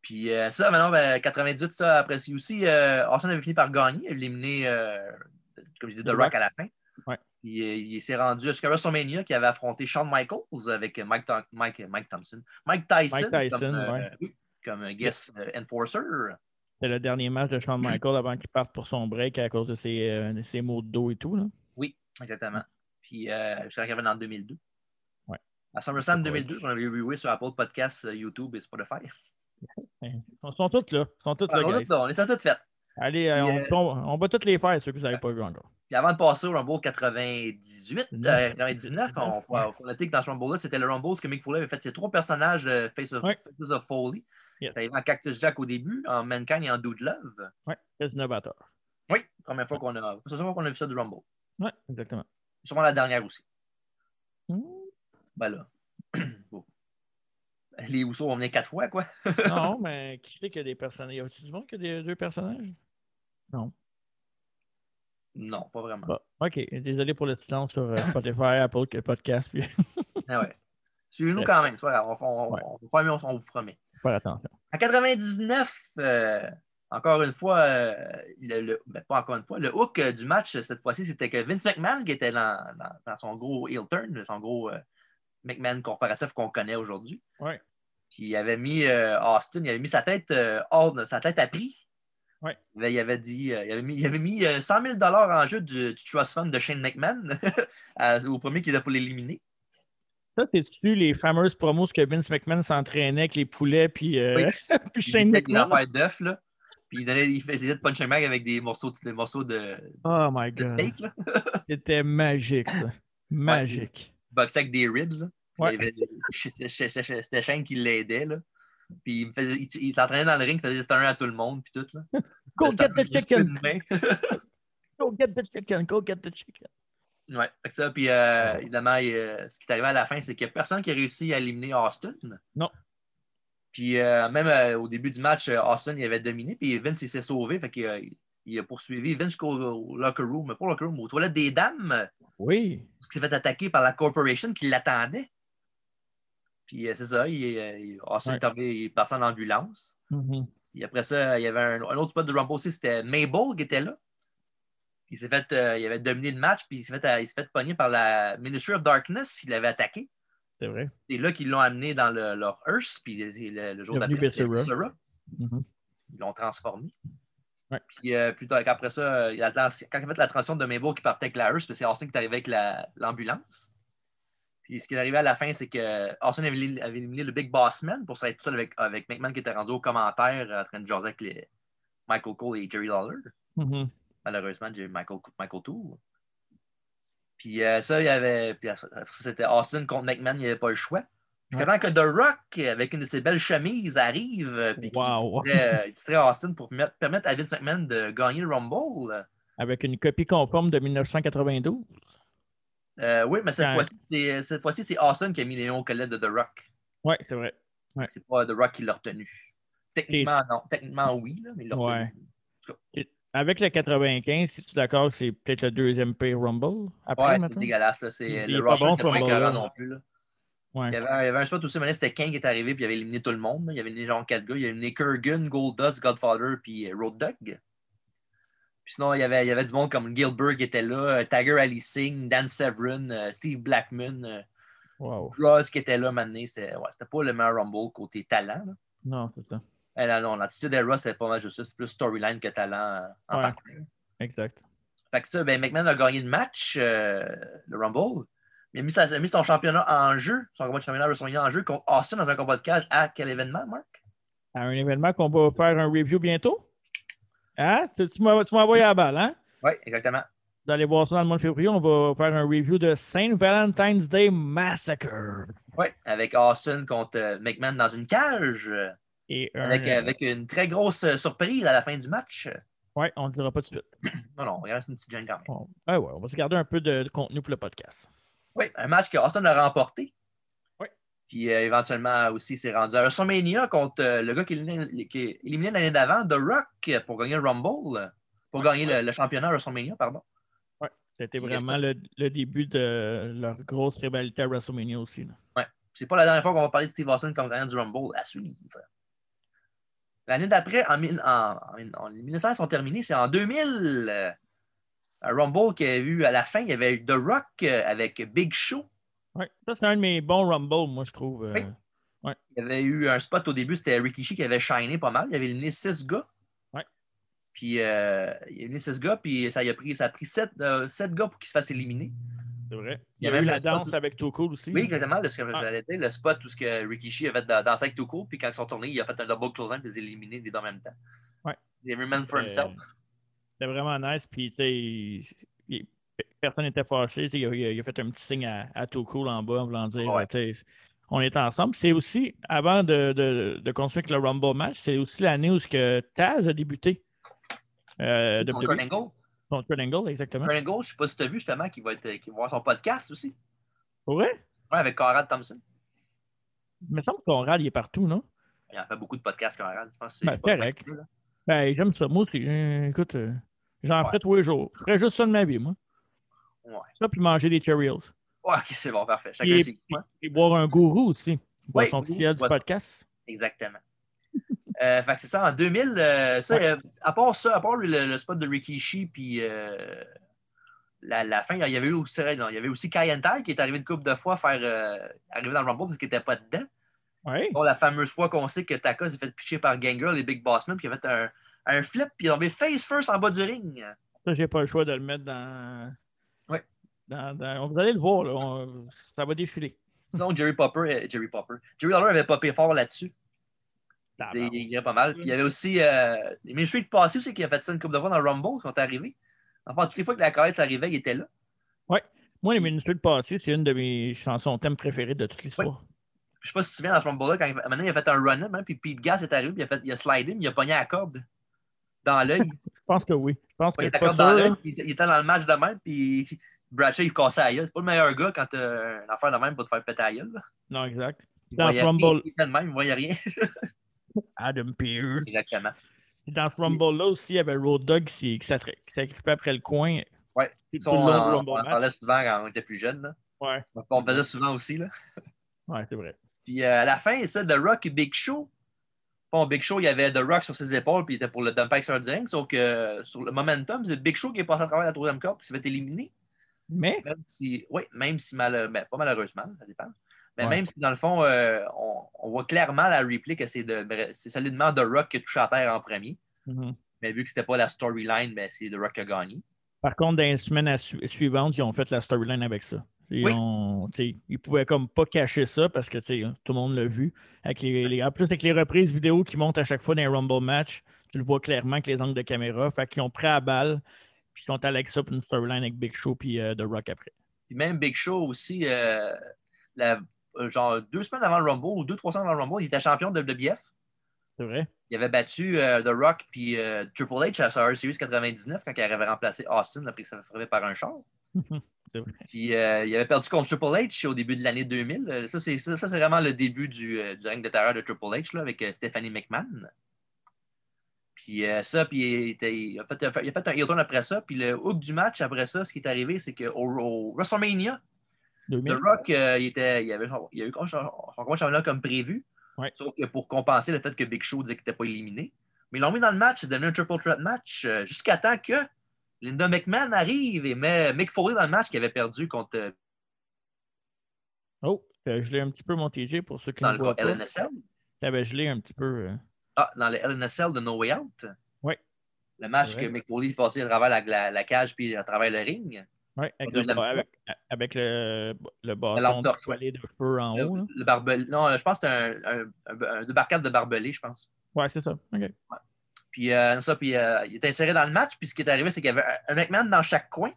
Puis euh, ça, maintenant, ben, 98, ça, après aussi, euh, Austin avait fini par gagner, éliminé, euh, comme je dis, The Rock Rock. à la fin. Ouais. Puis euh, il s'est rendu jusqu'à WrestleMania qui avait affronté Shawn Michaels avec Mike, Mike, Mike Thompson. Mike Tyson, Mike Tyson, comme, euh, ouais. oui, comme guest euh, enforcer. C'était le dernier match de Shawn Michaels avant qu'il parte pour son break à cause de ses, euh, ses maux de dos et tout. Là. Oui, exactement. Puis euh, je suis arrivé en 2002. Ouais. À SummerSlam C'est 2002, on avait reviewé sur Apple Podcasts, euh, YouTube et Spotify. Ils sont tous là. Ils sont tous Ah, là, on, guys. là, on est ça tout fait. Allez, euh, on, euh, on va toutes les faire, ceux que vous n'avez pas vu encore. Puis avant de passer au Rumble 98, euh, 99, on faut, Ouais. faut noter que dans ce Rumble-là, c'était le Rumble que Mick Foley avait fait ses trois personnages Face of, Ouais. Faces of Foley. Yes. En Cactus Jack au début, en Mankind et en Dude Love. Ouais, c'est innovateur. Oui, première fois qu'on a, c'est la première fois qu'on a vu ça du Rumble. Ouais, exactement. Sûrement la dernière aussi. Hmm. Ben là. Bon. Les Usos vont venir quatre fois, quoi. non, mais qui fait qu'il y a des personnages? Y a-tu du monde qui a des, deux personnages? Non. Non, pas vraiment. Bon, OK. Désolé pour le silence sur euh, Spotify, Apple Podcast. Puis Ah ouais. Suivez-nous quand même, c'est pas grave. On, on, Ouais. on, va faire mieux, on, on vous promet. faire attention. En 99, euh, encore une fois, le, ben, pas encore une fois, le hook du match cette fois-ci, c'était que Vince McMahon qui était dans, son gros heel turn, son gros McMahon corporatif qu'on connaît aujourd'hui. Ouais. Puis il avait mis Austin, il avait mis sa tête hors, sa tête à prix. Ouais. Il avait dit, il avait mis, il avait mis 100 000 en jeu du, Trust Fund de Shane McMahon au premier qui était pour l'éliminer. Ça, c'est-tu les fameuses promos que Vince McMahon s'entraînait avec les poulets puis, euh, puis Shane McMahon? D'œuf, là. Puis il, donnait, il faisait de punching bag avec des morceaux, des morceaux de. Oh my God. C'était magique, ça. Magique. Ouais, boxait avec des ribs, là. Ouais. C'était Shane qui l'aidait, là. Puis il, s'entraînait dans le ring, il faisait des à tout le monde, puis tout, là. Go get the chicken! go get the chicken! Go get the chicken! Oui, ça. Puis euh, évidemment, euh, ce qui est arrivé à la fin, c'est qu'il n'y a personne qui a réussi à éliminer Austin. Non. Puis euh, même au début du match, Austin il avait dominé, puis Vince il s'est sauvé. Fait qu'il il a poursuivi Vince jusqu'au locker room, pas au locker room, aux toilettes des dames. Oui. Parce qu'il s'est fait attaquer par la corporation qui l'attendait. Puis c'est ça, il, Austin est passé en ambulance. Mm-hmm. Et après ça, il y avait un, un autre spot de Rumble aussi, c'était Mabel qui était là il s'est fait, euh, il avait dominé le match, puis il s'est fait, euh, il s'est fait pogner par la Ministry of Darkness, il l'avait attaqué. C'est vrai. C'est là qu'ils l'ont amené dans le, leur Hearse, puis le, le jour d'après. Ils l'ont transformé. Ouais. Puis euh, plus tard, après ça, quand il a fait la transition de Mabel qui partait avec la Hearse, c'est Austin qui est arrivé avec l'ambulance. puis ce qui est arrivé à la fin, c'est que Austin avait, éliminé le Big Boss Man pour être tout seul avec, avec McMahon qui était rendu au commentaire en train de jaser avec les Michael Cole et Jerry Lawler. Mm-hmm. Malheureusement, j'ai Michael, Michael Tour. Puis euh, ça, il y avait. Puis c'était Austin contre McMahon, il n'y avait pas le choix. Puis quand que The Rock, avec une de ses belles chemises, arrive, euh, puis wow. il distrait Austin pour permettre à Vince McMahon de gagner le Rumble. Avec une copie conforme de 1992. Euh, oui, mais cette fois-ci, cette fois-ci, c'est Austin qui a mis les noms au collet de The Rock. Oui, c'est vrai. Ouais. C'est pas The Rock qui l'a retenu. Techniquement, non. Techniquement, oui, là, mais il l'a retenu. Avec le 95, si tu es d'accord, c'est peut-être le deuxième pire Rumble. Après, ouais, c'est dégueulasse. C'est le Rush bon, pas non plus. Là. Ouais. Il, y avait, il, y avait, un spot aussi, mais c'était King qui est arrivé puis il avait éliminé tout le monde. Il y avait éliminé genre quatre gars. Il y avait éliminé Kurgan, Goldust, Godfather puis euh, Road Dog. Puis sinon, il y, avait, il y avait du monde comme Gilbert qui était là, euh, Tiger Ali Singh, Dan Severin, euh, Steve Blackman, wow. Ross qui était là maintenant. C'était ouais, pas le meilleur Rumble côté talent. Là. Non, c'est ça. Eh non, non, l'attitude d'Era, c'était pas mal juste ça. C'est plus storyline que talent en ouais, Exact. Fait que ça, ben, McMahon a gagné le match, euh, le Rumble. Il a, mis sa, a, mis son championnat en jeu, son combat de championnat WrestleMania en jeu contre Austin dans un combat de cage à quel événement, Marc? À un événement qu'on va faire un review bientôt. Hein? Tu, tu m'as envoyé à la balle, hein? Oui, exactement. Allez voir ça dans le mois de février. On va faire un review de Saint Valentine's Day Massacre. Oui, avec Austin contre euh, McMahon dans une cage. Avec, avec, une très grosse euh, surprise à la fin du match. Oui, on ne le dira pas tout de suite. non, non, il reste une petite gêne quand même. On, ouais, ouais, on va se garder un peu de, de, contenu pour le podcast. Oui, un match que Austin a remporté. Oui. Puis euh, éventuellement aussi, s'est rendu à WrestleMania contre euh, le gars qui, qui est éliminé l'année d'avant, The Rock, pour gagner le Rumble, pour ouais, gagner ouais. Le, le, championnat à WrestleMania, pardon. Oui, c'était vraiment le, le, début de leur grosse rivalité à WrestleMania aussi. Oui, c'est pas la dernière fois qu'on va parler de Steve Austin comme gagnant du Rumble à suivre. L'année d'après, en, en, en, en, 1900 sont terminés, c'est en 2000. Euh, un Rumble qui a eu à la fin, il y avait eu The Rock euh, avec Big Show. Oui, ça c'est un de mes bons Rumble, moi je trouve. Euh, oui. ouais. Il y avait eu un spot au début, c'était Rikishi qui avait shiné pas mal. Il avait éliminé six gars. Puis euh, il a éliminé six gars, puis ça, a pris, ça a pris sept, euh, sept gars pour qu'ils se fassent éliminer. C'est vrai. Il y, a, eu la danse où... avec Cool aussi. Oui, exactement. Le, ah. dire, le spot où ce que Rikishi avait dansé avec Cool, puis quand ils sont tournés, il a fait un double closing il les a éliminés les deux en même temps. Ouais. Man for himself. C'était vraiment nice. Puis, personne n'était fâché. Il a, il a, fait un petit signe à, à Cool en bas en voulant dire ouais. on est ensemble. C'est aussi, avant de, de, le Rumble match, c'est aussi l'année où que Taz a débuté. Euh, de Kurt Angle. Contre Kurt Angle, exactement. Kurt Angle, je ne sais pas si tu as vu justement qu'il va, être, va avoir son podcast aussi. Vrai? Oui, avec Conrad Thompson. Il me semble que Conrad, il est partout, non? Il en fait beaucoup de podcasts, Conrad. Je pense ben, correct. Ben, j'aime ça. Moi écoute, euh, j'en ouais. ferai tous les jours. Je ferais juste ça de ma vie, moi. Ouais. Ça, puis manger des Cheerios. Ouais, ok, c'est bon, parfait. Chacun et, et, boire un gourou aussi. Boire oui, son petit du podcast. Exactement. Euh, fait que c'est ça, en 2000, euh, ça, euh, à part ça, à part le, le spot de Rikishi, puis euh, la, la fin, il y avait eu aussi, non, il y avait aussi Kayentai qui est arrivé une couple de fois faire arriver dans le Rumble parce qu'il n'était pas dedans. Oui. Bon, la fameuse fois qu'on sait que Taka s'est fait pitcher par Gangrel et Big Bossman, puis il a fait un, un flip, puis il est tombé face first en bas du ring. Ça, j'ai pas le choix de le mettre dans. Ouais. dans- dans- Vous allez le voir, là. on- Ça va défiler. Sinon, Jerry Popper, Jerry Popper. Jerry Lawler avait popé fort là-dessus. Il il y a pas mal. Puis il y avait aussi. Euh, les Ministries de passé aussi qui a fait ça une couple de fois dans le Rumble quand est arrivé. Enfin, toutes les fois que la carrette s'arrivait, il était là. Moi, les ministres de passé, c'est une de mes chansons thèmes préférées de toute l'histoire. Je sais pas si tu te souviens dans ce Rumble-là, quand il, maintenant, il a fait un run-up, hein, puis Pete Gas est arrivé, puis il a, fait, il a slidé, mais il a pogné la corde dans l'œil. Je pense que oui. Je pense que corde dans l'œil, il, il était dans le match de même, puis Bradshaw, il cassait la gueule. C'est pas le meilleur gars quand t'as une affaire de même pour te faire péter la gueule. là. Non, exact. Il Dans rien, Rumble, Il était de même, il voyait rien. Adam Pearce. Exactement. Dans ce Rumble-là aussi, il y avait Road Dogg qui, qui s'agrippait après le coin. Ça, le on, on parlait souvent quand on était plus jeune. Ouais, On faisait souvent aussi. Là. ouais c'est vrai. Puis euh, à la fin, ça, The Rock et Big Show. Bon, Big Show, il y avait The Rock sur ses épaules, puis il était pour le dump sur le. Sauf que euh, sur le momentum, c'est Big Show qui est passé à travers la troisième corde, qui s'est fait éliminer. Mais, Même si, oui, même si mal, ben, pas malheureusement, ça dépend. Mais Ouais. même si dans le fond, euh, on, on voit clairement la replay que c'est de- c'est solidement The Rock qui a touché à terre en premier. mhm. Mais vu que c'était pas la storyline, ben, c'est The Rock qui a gagné. par contre, dans les semaines su- suivantes, ils ont fait la storyline avec ça. Ils, Oui. ont, ils pouvaient comme pas cacher ça parce que sais, tout le monde l'a vu. Avec les, les- en plus, avec les reprises vidéo qui montent à chaque fois dans les Rumble match, tu le vois clairement avec les angles de caméra. Fait qu'ils ont pris à balle, puis ils sont allés avec ça pour une storyline avec Big Show puis euh, The Rock après. Puis même Big Show aussi, euh, la- genre deux semaines avant le Rumble ou deux, trois semaines avant le Rumble, il était champion de WBF. C'est vrai? Il avait battu euh, The Rock puis euh, Triple H à Survivor Series 99 quand il avait remplacé Austin après qu'il s'est fait par un char. C'est vrai. Puis euh, il avait perdu contre Triple H au début de l'année 2000. Euh, Ça, c'est ça, ça, c'est vraiment le début du, euh, du règne de terreur de Triple H là, avec euh, Stephanie McMahon. Puis euh, ça, puis il, était- a fait, il a fait- il a fait un heel turn après ça. Puis le hook du match après ça, ce qui est arrivé, c'est qu'au au WrestleMania, 2000? The Rock, euh, il, était, il, avait, il a eu son, combat championnat comme prévu. Ouais. Sauf que pour compenser le fait que Big Show disait qu'il n'était pas éliminé. Mais ils l'ont mis dans le match, c'est devenu un triple threat match euh, jusqu'à temps que Linda McMahon arrive et met Mick Foley dans le match qu'il avait perdu contre euh, Oh, t'as gelé un petit peu mon TG pour ceux qui dans ne le voient pas. LNSL. T'avais gelé un petit peu. euh, Ah, dans le LNSL de No Way Out. Ouais. Le match que. Mick Foley passait à travers la, la- la cage puis à travers le ring. Ouais, avec, le, avec, avec le, le bâton de feu en Le, haut. là. le barbelé. Non, je pense que c'était un, un, un, débarcade de barbelé, je pense. Ouais, c'est ça. OK. Puis, euh, ça, puis euh, il était inséré dans le match. Puis ce qui est arrivé, c'est qu'il y avait un McMahon dans chaque coin.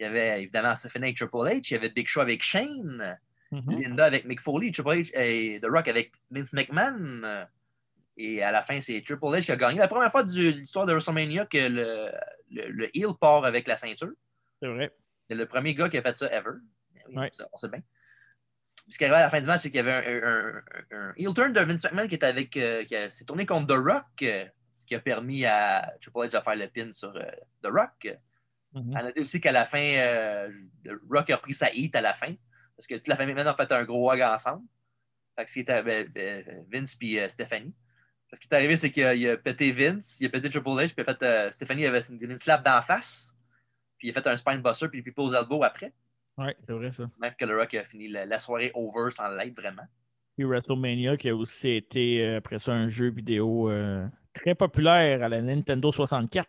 Il y avait évidemment Stephanie avec Triple H, il y avait Big Show avec Shane, Mhm. Linda avec Mick Foley, Triple H et The Rock avec Vince McMahon. Euh, Et à la fin, c'est Triple H qui a gagné. La première fois de l'histoire de WrestleMania que le, le, le heel part avec la ceinture. C'est vrai. C'est le premier gars qui a fait ça ever. Oui, Ouais. ça, on sait bien. Ce qui arrivait à la fin du match, c'est qu'il y avait un, un, un- un heel turn de Vince McMahon qui était avec. euh, qui a- s'est tourné contre The Rock, euh, ce qui a permis à Triple H de faire le pin sur euh, The Rock. Mhm. À noter aussi qu'à la fin, euh, The Rock a pris sa hit à la fin. Parce que toute la famille maintenant a fait un gros hug ensemble. Fait que c'était euh, euh, Vince et Stéphanie. Ce qui est arrivé, c'est qu'il a, pété Vince, il a pété Triple H, puis a fait, Stéphanie avait une, une slap d'en face. Puis il a fait un spine buster, puis il pose elbow après. Ouais, c'est vrai ça. Même que le Rock a fini la, la soirée over sans l'être vraiment. Puis WrestleMania qui a aussi été euh, après ça un jeu vidéo euh, très populaire à la Nintendo 64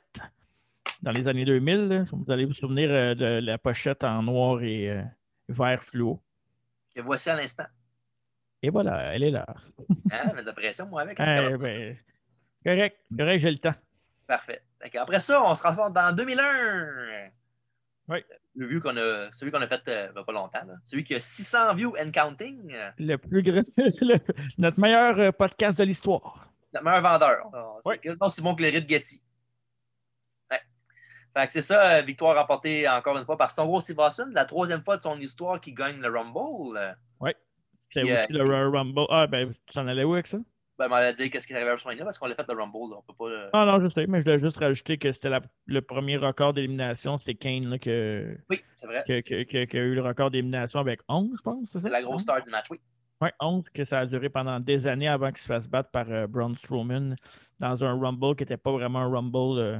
dans les années 2000. là. Vous allez vous souvenir euh, de la pochette en noir et euh, vert fluo. Et voici à l'instant. Et voilà, elle est là. Hein, mais pression, moi, avec. Ben, correct, correct, j'ai le temps. Parfait. Fait Après ça, on se transforme dans 2001. Oui. Le view qu'on a, celui qu'on a fait euh, il y a pas longtemps. là. Celui qui a 600 views and counting. euh, Le plus grand, le- notre meilleur euh, podcast de l'histoire. Notre meilleur vendeur. Oh, C'est Oui. quasiment aussi bon que le Rit Getty. Ouais. Fait que c'est ça, victoire remportée encore une fois par Stone Cold Steve Austin, la troisième fois de son histoire qu'il gagne le Rumble. Euh, C'était euh, aussi le Rumble. Ah, ben, tu t'en allais où avec ça? Ben, on m'a dit qu'est-ce qui est arrivé à WrestleMania parce qu'on l'a fait le Rumble. On peut pas. euh, Ah non, je sais, mais je voulais juste rajouter que c'était la- le premier record d'élimination. C'était Kane là, que, Oui, c'est vrai. que- que- que- qui a eu le record d'élimination avec 11, je pense. c'est la grosse star du match, oui. Oui, honte que ça a duré pendant des années avant qu'il se fasse battre par euh, Braun Strowman dans un Rumble qui n'était pas vraiment un Rumble. Euh,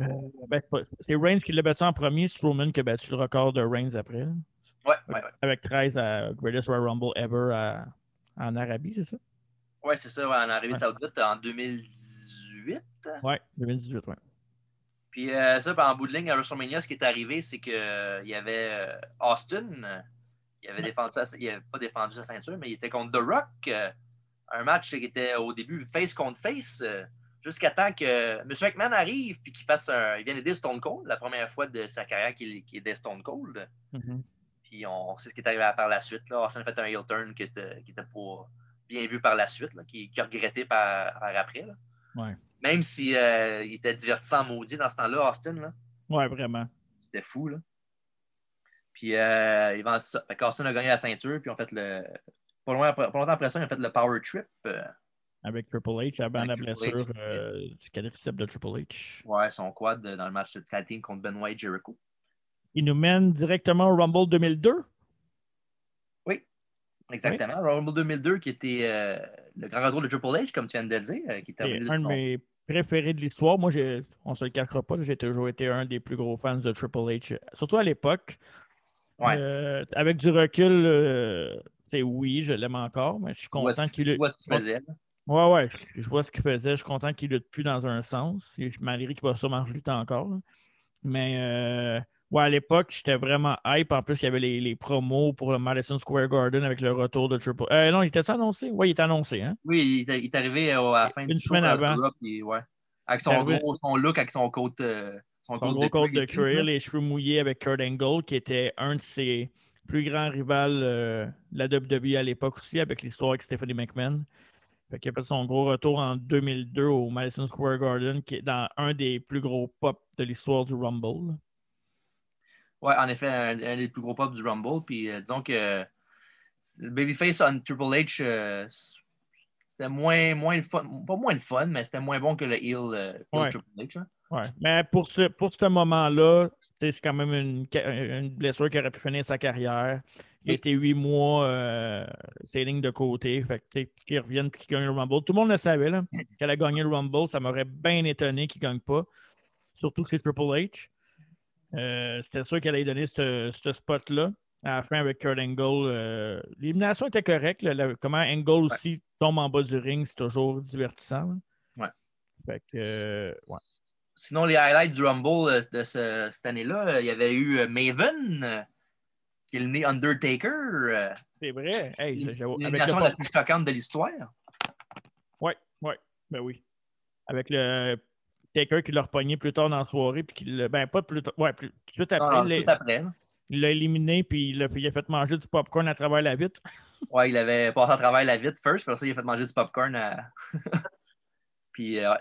euh, ben, c'est Reigns qui l'a battu en premier, Strowman qui a battu le record de Reigns après. Ouais, ouais, ouais. Avec 13 à Greatest Royal Rumble Ever en Arabie, c'est ça? Oui, c'est ça, en Arabie Saoudite en 2018. Oui, 2018, oui. Puis euh, ça, en bout de ligne, à WrestleMania, ce qui est arrivé, c'est qu'il y avait Austin il avait défendu il avait pas défendu sa ceinture, mais il était contre The Rock. Euh, un match qui était au début face contre face, euh, jusqu'à temps que M. McMahon arrive et qu'il fasse un. Il vient aider Stone Cold, la première fois de sa carrière qu'il qu aidait Stone Cold. Mm-hmm. Puis on sait ce qui est arrivé par la suite. Là. Austin a fait un heel turn qui était, qui était pas bien vu par la suite, qui, qui, a regretté par, après. Ouais. Même s'il si, euh, était divertissant maudit dans ce temps-là, Austin. Là. Ouais, vraiment. C'était fou. Là. Puis euh, ils ça. Austin a gagné la ceinture, puis on fait le. Pas, loin, pas longtemps après ça, ils ont fait le Power Trip. Euh, avec Triple H, avant la blessure du quadriceps de Triple H. Ouais, son quad dans le match de tag team contre Benoit et Jericho. Il nous mène directement au Rumble 2002. Oui, exactement. Rumble 2002 qui était euh, le grand retour de Triple H, comme tu viens de le dire. Euh, qui était un de mes préférés de l'histoire. Moi, on ne se le cachera pas, j'ai toujours été un des plus gros fans de Triple H, surtout à l'époque. Euh, avec du recul, c'est euh, oui, je l'aime encore, mais je suis content qu'il. Vois ce qu'il faisait. Ouais, ouais, je, vois ce qu'il faisait. Je suis content qu'il lutte plus dans un sens. Malgré qu'il va sûrement lutter encore. Mais euh, ouais, à l'époque, j'étais vraiment hype. En plus, il y avait les, promos pour le Madison Square Garden avec le retour de Triple. Euh, non, il était annoncé? Oui, il était annoncé. Hein? Oui, il est, arrivé à la fin Une du semaine avant. ouais. Avec son, gros, son look, avec son côte. Son, gros code de cuir, les cheveux mouillés avec Kurt Angle, qui était un de ses plus grands rivales euh, de la WWE à l'époque aussi, avec l'histoire avec Stephanie McMahon. Fait il a fait son gros retour en 2002 au Madison Square Garden, qui est dans un des plus gros pop de l'histoire du Rumble. Oui, en effet, un, des plus gros pop du Rumble. Puis euh, disons que le Babyface on Triple H, euh, c'était moins, moins fun, pas moins fun, mais c'était moins bon que le heel, Triple H. Hein. Ouais. Mais pour ce, pour ce moment-là, c'est quand même une, une, blessure qui aurait pu finir sa carrière. Il a été huit mois euh, sailing de côté. Fait qu'il revienne et qu'il gagne le Rumble. Tout le monde le savait qu'elle a gagné le Rumble. Ça m'aurait bien étonné qu'il ne gagne pas. Surtout que c'est Triple H. Euh, C'était sûr qu'elle allait donner ce, spot-là. À la fin avec Kurt Angle. Euh, l'élimination était correcte. comment Angle aussi tombe en bas du ring, c'est toujours divertissant. Ouais. Fait que, euh, ouais sinon, les highlights du Rumble euh, de cette année-là, il y avait eu Maven, qui est le Undertaker. C'est vrai. Hey, L'élimination la plus choquante de l'histoire. Oui, oui, ben oui. Avec le Taker qui l'a repogné plus tard dans la soirée, puis qu'il ben pas plus tard, ouais, plus, tout après. tout après. Il l'a éliminé, puis il a, il a, fait manger du popcorn à travers la vitre. ouais, il avait passé à travers la vitre first, puis ça, il a fait manger du popcorn à. Puis, euh,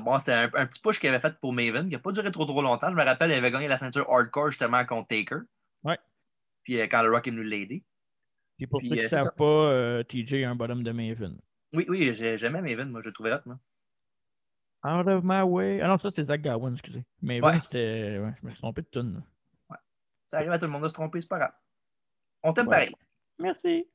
bon, c'était un, petit push qu'il avait fait pour Maven, qui n'a pas duré trop trop longtemps. Je me rappelle, il avait gagné la ceinture hardcore justement contre Taker. Ouais. Puis euh, quand le Rock est venu l'aider. Puis pour ceux qui ne euh, savent pas, TJ est un bottom de Maven. Oui, oui, j'aimais Maven, moi, je le trouvais hot, moi. Out of my way. Ah non, ça, c'est Zach Gowan, excusez. Maven, c'était. Ouais, je me suis trompé de tune. Ouais. Ça arrive à tout le monde de se tromper, c'est pas grave. On t'aime pareil. Merci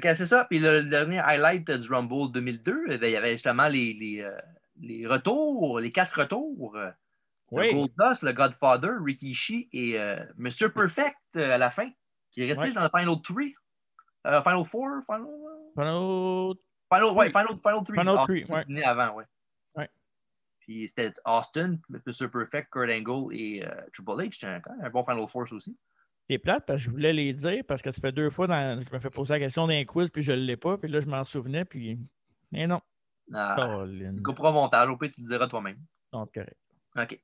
c'est ça. Puis le, dernier highlight du Rumble 2002, eh il y avait justement les, les, euh, les retours, les quatre retours. Euh, oui. Le Goldust, le Godfather, Rikishi et euh, Mr. Perfect à la fin, qui est resté dans le Final 3. Final 4, Final. Final. Final, ouais, Final, Final 3. Final 3, ouais. avant, ouais. Puis c'était Austin, Mr. Perfect, Kurt Angle et Triple H. Un, un bon Final Force aussi. C'est plate parce que je voulais les dire parce que ça fait deux fois dans, je me fais poser la question d'un quiz puis je ne l'ai pas. Puis là, je m'en souvenais. Puis. Mais non. Ah, Coupe montage, au pire, tu le diras toi-même. Donc, correct. OK.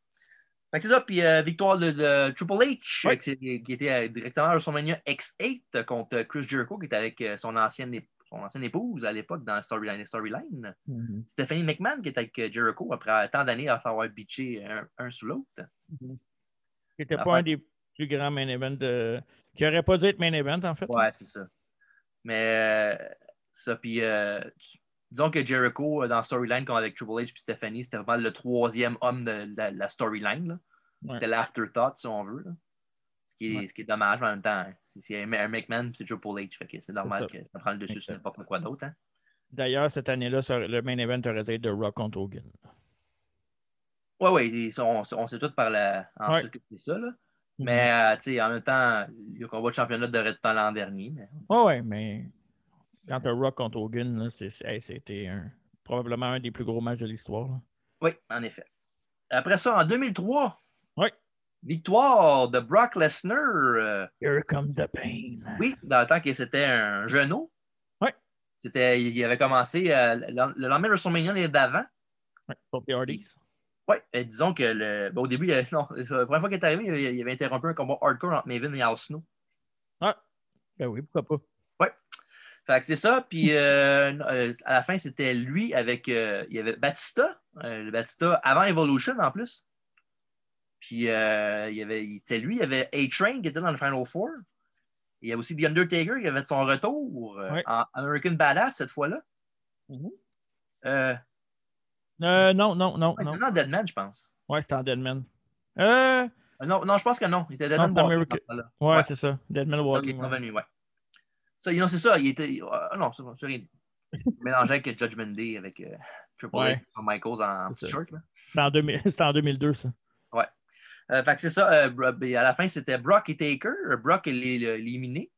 c'est ça. Puis euh, victoire de, Triple H, qui, était euh, directement à WrestleMania X8 contre Chris Jericho, qui était avec euh, son, ancienne, son ancienne épouse à l'époque dans la storyline. storyline. Mm-hmm. Stephanie McMahon, qui était avec Jericho après tant d'années à s'avoir bitché un, un sous l'autre. Mm C'était pas un des plus grand main event de... qui aurait pas dû être main event, en fait. Ouais, c'est ça. Mais euh, ça, puis euh, disons que Jericho, euh, dans Storyline, comme avec Triple H et Stephanie, c'était vraiment le troisième homme de, la, storyline. C'était l'afterthought, si on veut. Ce qui est, ce qui est dommage, mais en même temps, c'est un McMahon, c'est Triple H. Fait que c'est normal que ça prend le dessus sur n'importe quoi d'autre. Hein. D'ailleurs, cette année-là, le main event aurait été de Rock contre Hogan. Oui, oui, on, on, sait tout par la. Ensuite, ouais. c'est ça. Là. Mm-hmm. Mais, euh, en même temps, le combat de championnat de Red l'an dernier. Mais... Oui, oui, mais quand un Rock contre Hogan, c'était probablement un des plus gros matchs de l'histoire. Oui, en effet. Après ça, en 2003, oui. Victoire de Brock Lesnar. Euh, Here comes the pain. Oui, dans le temps que c'était un genou. Oui. C'était, il avait commencé euh, le lendemain de WrestleMania l'année d'avant. Oui, pour les Hardys. Oui, disons que le, ben, au début, non, la première fois qu'il est arrivé, il avait interrompu un combat hardcore entre Maven et Al Snow. Ah, ben oui, pourquoi pas. Oui. Fait que c'est ça. Puis euh, à la fin, c'était lui avec. Il y avait Batista. le Batista avant Evolution en plus. Puis il y avait. C'était lui, il y avait A-Train qui était dans le Final Four. Il y a aussi The Undertaker qui avait son retour en American Badass cette fois-là. Mm euh, non, non, non. Ouais, non. en Deadman, je pense. Ouais, c'était en Deadman. Euh... Non, non, je pense que non. Il était Deadman non, Walking. Ouais, ouais. c'est ça. Deadman Walking. est revenu, ouais. Ça, non, c'est ça. Il était. Ah, non, c'est bon, j'ai rien dit. Mélangé avec Judgment Day avec euh, Triple ouais. H Michaels en t-shirt. C'était en, 2000... en 2002, ça. Ouais. Euh, fait que c'est ça. Euh, à la fin, c'était Brock et Taker. Brock est éliminé.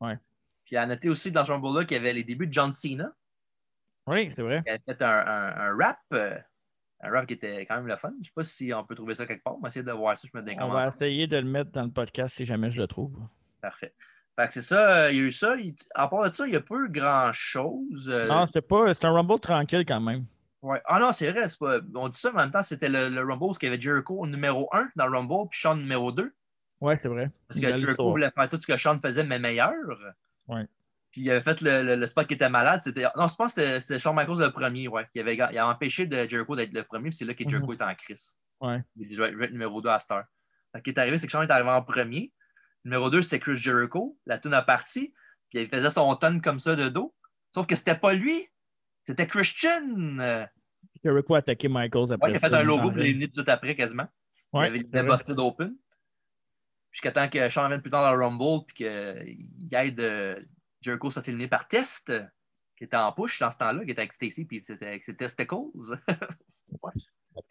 Ouais. Puis à noter aussi dans ce Rumble-là qu'il y avait les débuts de John Cena. Oui, c'est vrai. Il a fait un, un, un rap, euh, un rap qui était quand même le fun. Je ne sais pas si on peut trouver ça quelque part. On va essayer de voir ça. Je me On va essayer de le mettre dans le podcast si jamais je le trouve. Parfait. Fait que c'est ça, il y a eu ça. Il, à part de ça, il n'y a pas eu grand-chose. Euh... Non, c'est pas. C'est un Rumble tranquille quand même. Ouais. Ah non, c'est vrai. Pas, on dit ça, mais en même temps, c'était le, le Rumble parce qu'il y avait Jericho numéro 1 dans le Rumble, puis Sean numéro 2. Ouais, c'est vrai. Parce que Jericho voulait faire tout ce que Sean faisait, mais meilleur. Ouais. Puis il avait fait le, le, spot qui était malade. Non, je pense que c'était Shawn Michaels le premier, ouais. Il, avait, il a empêché de Jericho d'être le premier, puis c'est là que Jericho mm-hmm. était en crise. Ouais. Il dit Je vais être numéro 2 à Star. Ce qui est arrivé, c'est que Shawn est arrivé en premier. Numéro 2, c'était Chris Jericho. La tune a parti. Puis il faisait son tonne comme ça de dos. Sauf que c'était pas lui. C'était Christian. Jericho a attaqué Michaels après. Ouais, il a fait un logo pour les minutes tout après, quasiment. Ouais, il avait busted open. Jusqu'à temps que Shawn vienne plus tard dans le Rumble, puis qu'il aide Jericho s'est éliminé par Test, qui était en push dans ce temps-là, qui était avec Stacy, puis c'était avec ses testicles. ouais.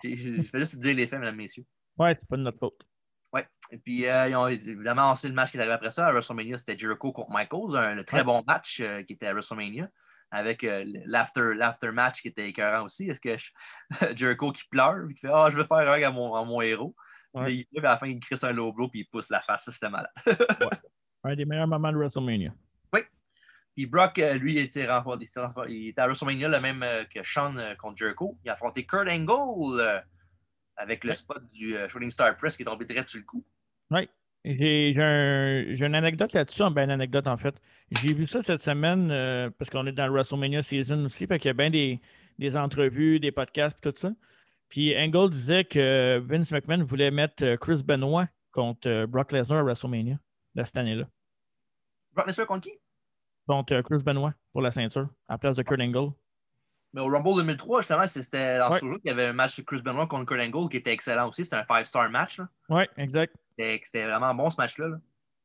Je fais juste dire les faits, mesdames, messieurs. Ouais, c'est pas de notre faute. Ouais. Et puis, euh, ils ont évidemment lancé le match qui est arrivé après ça. À WrestleMania, c'était Jericho contre Michaels, un, très bon match euh, qui était à WrestleMania, avec euh, l'after match qui était écœurant aussi. Est-ce que Jericho qui pleure, qui fait Ah, oh, je veux faire un à mon, à mon héros. Ouais. il, à la fin, il crisse un low blow, puis il pousse la face. Ça, c'était malade. ouais. Un des meilleurs moments de WrestleMania. Puis Brock, euh, lui, il était, il était à WrestleMania le même euh, que Sean contre Jericho. Il a affronté Kurt Angle avec le spot du Shooting Star Press qui est tombé direct sur le coup. Oui. J'ai un, une anecdote là-dessus, ben une anecdote en fait. J'ai vu ça cette semaine parce qu'on est dans le WrestleMania season aussi, fait qu'il y a bien des, des, entrevues, des podcasts et tout ça. Puis Angle disait que Vince McMahon voulait mettre Chris Benoit contre Brock Lesnar à WrestleMania de cette année-là. Brock Lesnar contre qui? contre Chris Benoit pour la ceinture, à la place de Kurt Angle. Mais au Rumble 2003, justement, c'était dans ce jour qu'il y avait un match de Chris Benoit contre Kurt Angle qui était excellent aussi. C'était un five-star match. Oui, exact. C'était vraiment bon ce match-là.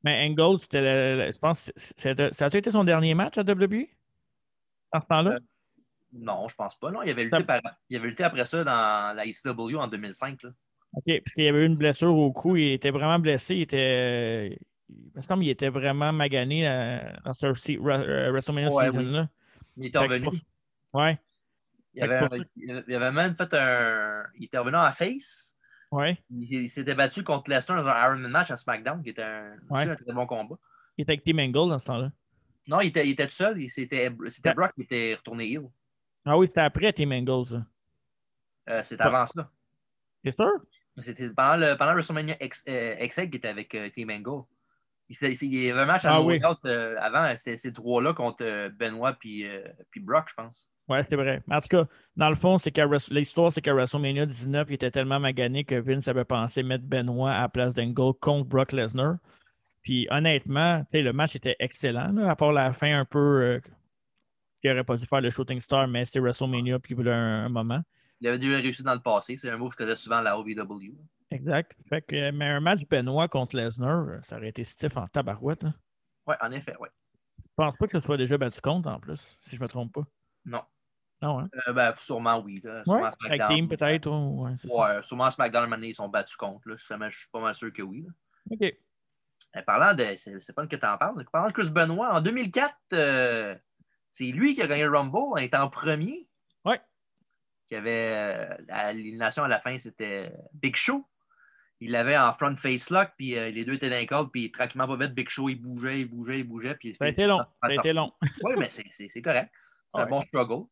Mais Angle, c'était, je pense, ça a été son dernier match à WWE? À ce temps-là? Euh, non, je pense pas. Non, il avait, lutté par... il avait lutté après ça dans la ECW en 2005. Là. OK, parce qu'il y avait eu une blessure au cou. Il était vraiment blessé. Il était il était vraiment magané euh, dans ce euh, WrestleMania ouais, season-là. Il était revenu. Ouais. Il avait, il avait, même fait un. Il était revenu en face. Ouais. Il, s'était battu contre Lesnar dans un Iron Man match à SmackDown, qui était un, ouais. un très bon combat. Il était avec Team Angle dans ce temps-là. Non, il était, il était tout seul. C'était Brock qui était retourné heel. Ah oui, c'était après Team Angle, ça. Euh, c'était avant ça. C'est sûr? C'était pendant, le, pendant WrestleMania X, euh, XL qui était avec euh, Team Angle. Il, y avait un match à ah, oui. euh, avant, c'était ces trois-là contre euh, Benoit puis, puis Brock, je pense. Ouais, c'est vrai. En tout cas, dans le fond, c'est l'histoire, c'est qu'à WrestleMania 19, il était tellement magané que Vince avait pensé mettre Benoit à la place d'Angle contre Brock Lesnar. Puis honnêtement, le match était excellent, là, à part la fin un peu euh, qui n'aurait pas dû faire le Shooting Star, mais c'était WrestleMania puis il voulait un, moment. Il avait dû réussir dans le passé. C'est un move que faisait souvent la OVW. Exact. Fait que, mais un match Benoit contre Lesnar, ça aurait été stiff en tabarouette. Hein. Oui, en effet, oui. Je pense pas que ce soit déjà battu contre en plus, si je me trompe pas. Non. Non, hein? Euh, ben, sûrement oui. Là. Sûrement Ouais, avec Team peut-être. Ouais. Ouais, sûrement SmackDown, maintenant, ils sont battus contre. Là. Je suis je suis pas mal sûr que oui. là. OK. Euh, parlant de. C'est pas que tu en parles. Parlant de Chris Benoit, en 2004, euh, c'est lui qui a gagné le Rumble en étant premier. Ouais. Qui avait. euh, à L'élimination à la fin, c'était Big Show. Il l'avait en front face lock, puis euh, les deux étaient d'un code, puis tranquillement, pas vite, Big Show, il bougeait, il bougeait, il bougeait. Puis Ça a été long. Ça a été long. Oui, mais c'est- correct. C'est Ouais. un bon struggle.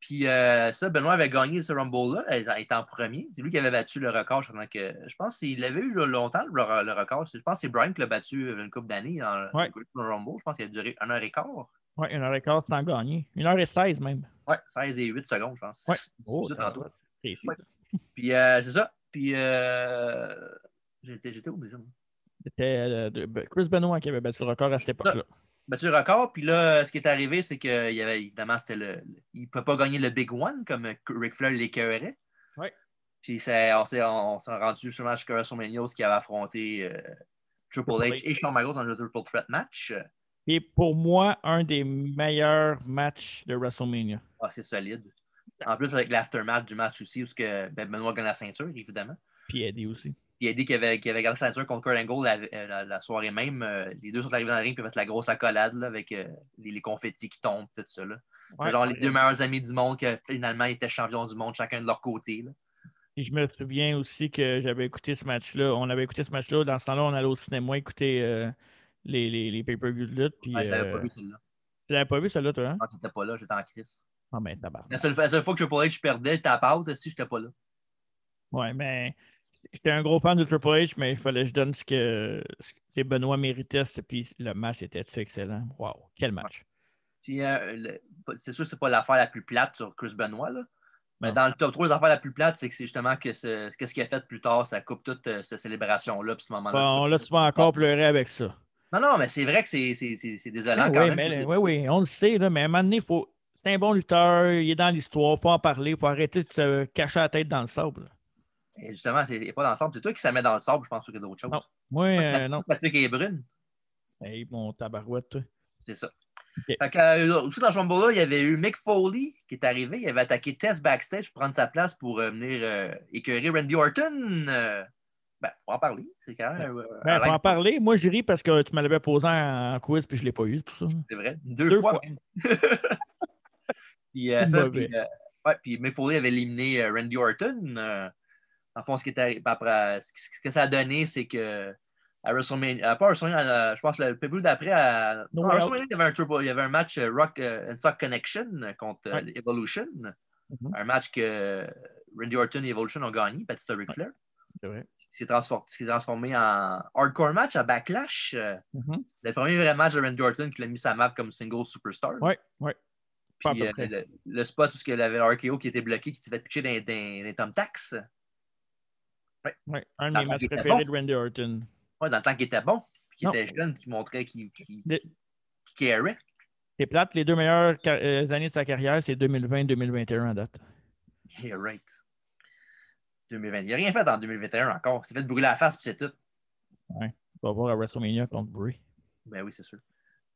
Puis euh, ça, Benoît avait gagné ce Rumble-là, étant- étant premier. C'est lui qui avait battu le record. Je, que, je pense qu'il avait eu longtemps le, le record. Je pense que c'est Brian qui l'a battu une couple d'années dans le- Ouais. le Rumble. Je pense qu'il a duré un heure et quart. Ouais, une heure et quart sans gagner. Une heure et seize même. Ouais, 16 et 8 secondes, je pense. Ouais. Oh. Ouais. Puis euh, c'est ça. Puis euh, j'étais où déjà? C'était euh, Chris Benoit qui avait battu le record à cette époque-là. Battu le record. Puis là, ce qui est arrivé, c'est qu'il y avait évidemment, c'était le, il ne peut pas gagner le Big One comme Ric Flair l'écœurait. Ouais. Puis on s'est on s'est rendu justement jusqu'à WrestleMania où il avait affronté euh, Triple H et Shawn Michaels dans le Triple Threat match. Et pour moi, un des meilleurs matchs de WrestleMania. Ah, c'est solide. En plus, avec l'aftermath du match aussi, où ce que, ben, Benoît gagne la ceinture, évidemment. Puis Eddie aussi. Puis il a dit qu'il avait, qu'il avait gardé la ceinture contre Kurt Angle la, euh, la- la soirée même. Euh, les deux sont arrivés dans le ring puis ont fait la grosse accolade là, avec euh, les, les confettis qui tombent, tout ça. là. C'est Ouais. genre les deux meilleurs amis du monde qui finalement étaient champions du monde, chacun de leur côté. là. Et je me souviens aussi que j'avais écouté ce match-là. On avait écouté ce match-là. Dans ce temps-là, on allait au cinéma écouter euh, les, les, les pay-per-view de lutte. Puis, Ouais, je l'avais euh, pas vu celle-là. Tu l'avais pas vu, celle-là, toi? Hein? Non, j'étais pas là, j'étais en crise. Ah, ben. La seule, la seule fois que Triple H perdait, j'étais à part, si j'étais pas là. Ouais, mais j'étais un gros fan de Triple H, mais il fallait que je donne ce que, ce que Benoît méritait. Puis le match était excellent? Wow, quel match. Puis euh, c'est sûr que c'est pas l'affaire la plus plate sur Chris Benoit, là. Mais Non. dans le top 3, l'affaire la plus plate, c'est que c'est justement que ce- qu'est-ce qu'il a fait plus tard, ça coupe toute euh, cette célébration-là, puis ce moment-là. Bon, là, tu vas encore pleurer avec ça. Non, non, mais c'est vrai que c'est c'est- c'est- c'est désolant Ah quand oui, même. mais, oui, oui, on le sait, là, mais à un moment donné, faut... c'est un bon lutteur, il est dans l'histoire, il faut en parler, il faut arrêter de se cacher la tête dans le sable. Et justement, c'est pas dans le sable. C'est toi qui ça met dans le sable, je pense, qu'il y a d'autres choses. Non. Moi, euh, non. Est brune. Hey, mon tabarouette, toi. C'est ça. Ok. Fait que, euh, aussi dans ce Rumble-là, il y avait eu Mick Foley qui est arrivé. Il avait attaqué Tess backstage pour prendre sa place pour euh, venir euh, écœurer Randy Orton. Euh, ben, faut en parler. C'est quand même. euh, Ben, faut en parler. Moi, je ris parce que tu me l'avais posé en, en quiz, puis je ne l'ai pas eu, pour ça. C'est vrai. Deux, Deux fois. puis, euh, ça, puis, euh, ouais, puis Mick Foley avait éliminé euh, Randy Orton. Euh, en fond, ce, qui est arri- après, ce, qui- ce que ça a donné, c'est que à WrestleMania, euh, pas à WrestleMania, je pense le pay d'après, à, No non, à. WrestleMania, il y avait un, turbo- il y avait un match euh, Rock euh, and Sock Connection contre euh, Ouais. Evolution. Mhm. Un match que Randy Orton et Evolution ont gagné, Batista Ric Flair. C'est vrai. qui s'est transfor- qui s'est transformé en hardcore match à Backlash. Euh, Mhm. Le premier vrai match de Randy Orton qui l'a mis sa map comme single superstar. Oui, oui. Puis euh, le, le spot où il y avait RKO qui était bloqué, qui s'est fait pitcher dans, dans, dans Tom Tax. Ouais, un de Dans mes le matchs temps qu'il était préférés de Randy Orton. Ouais, dans le temps qu'il était bon, puis qui était jeune, puis qui montrait qu'il qu'il- qu'il carait. C'est plate, les deux meilleures euh, années de sa carrière, c'est 2020-2021 à date. Yeah, right. 2020. Il n'a rien fait en 2021 encore. Il s'est fait brûler la face, puis c'est tout. On va voir à WrestleMania contre Bray. Ben oui, c'est sûr.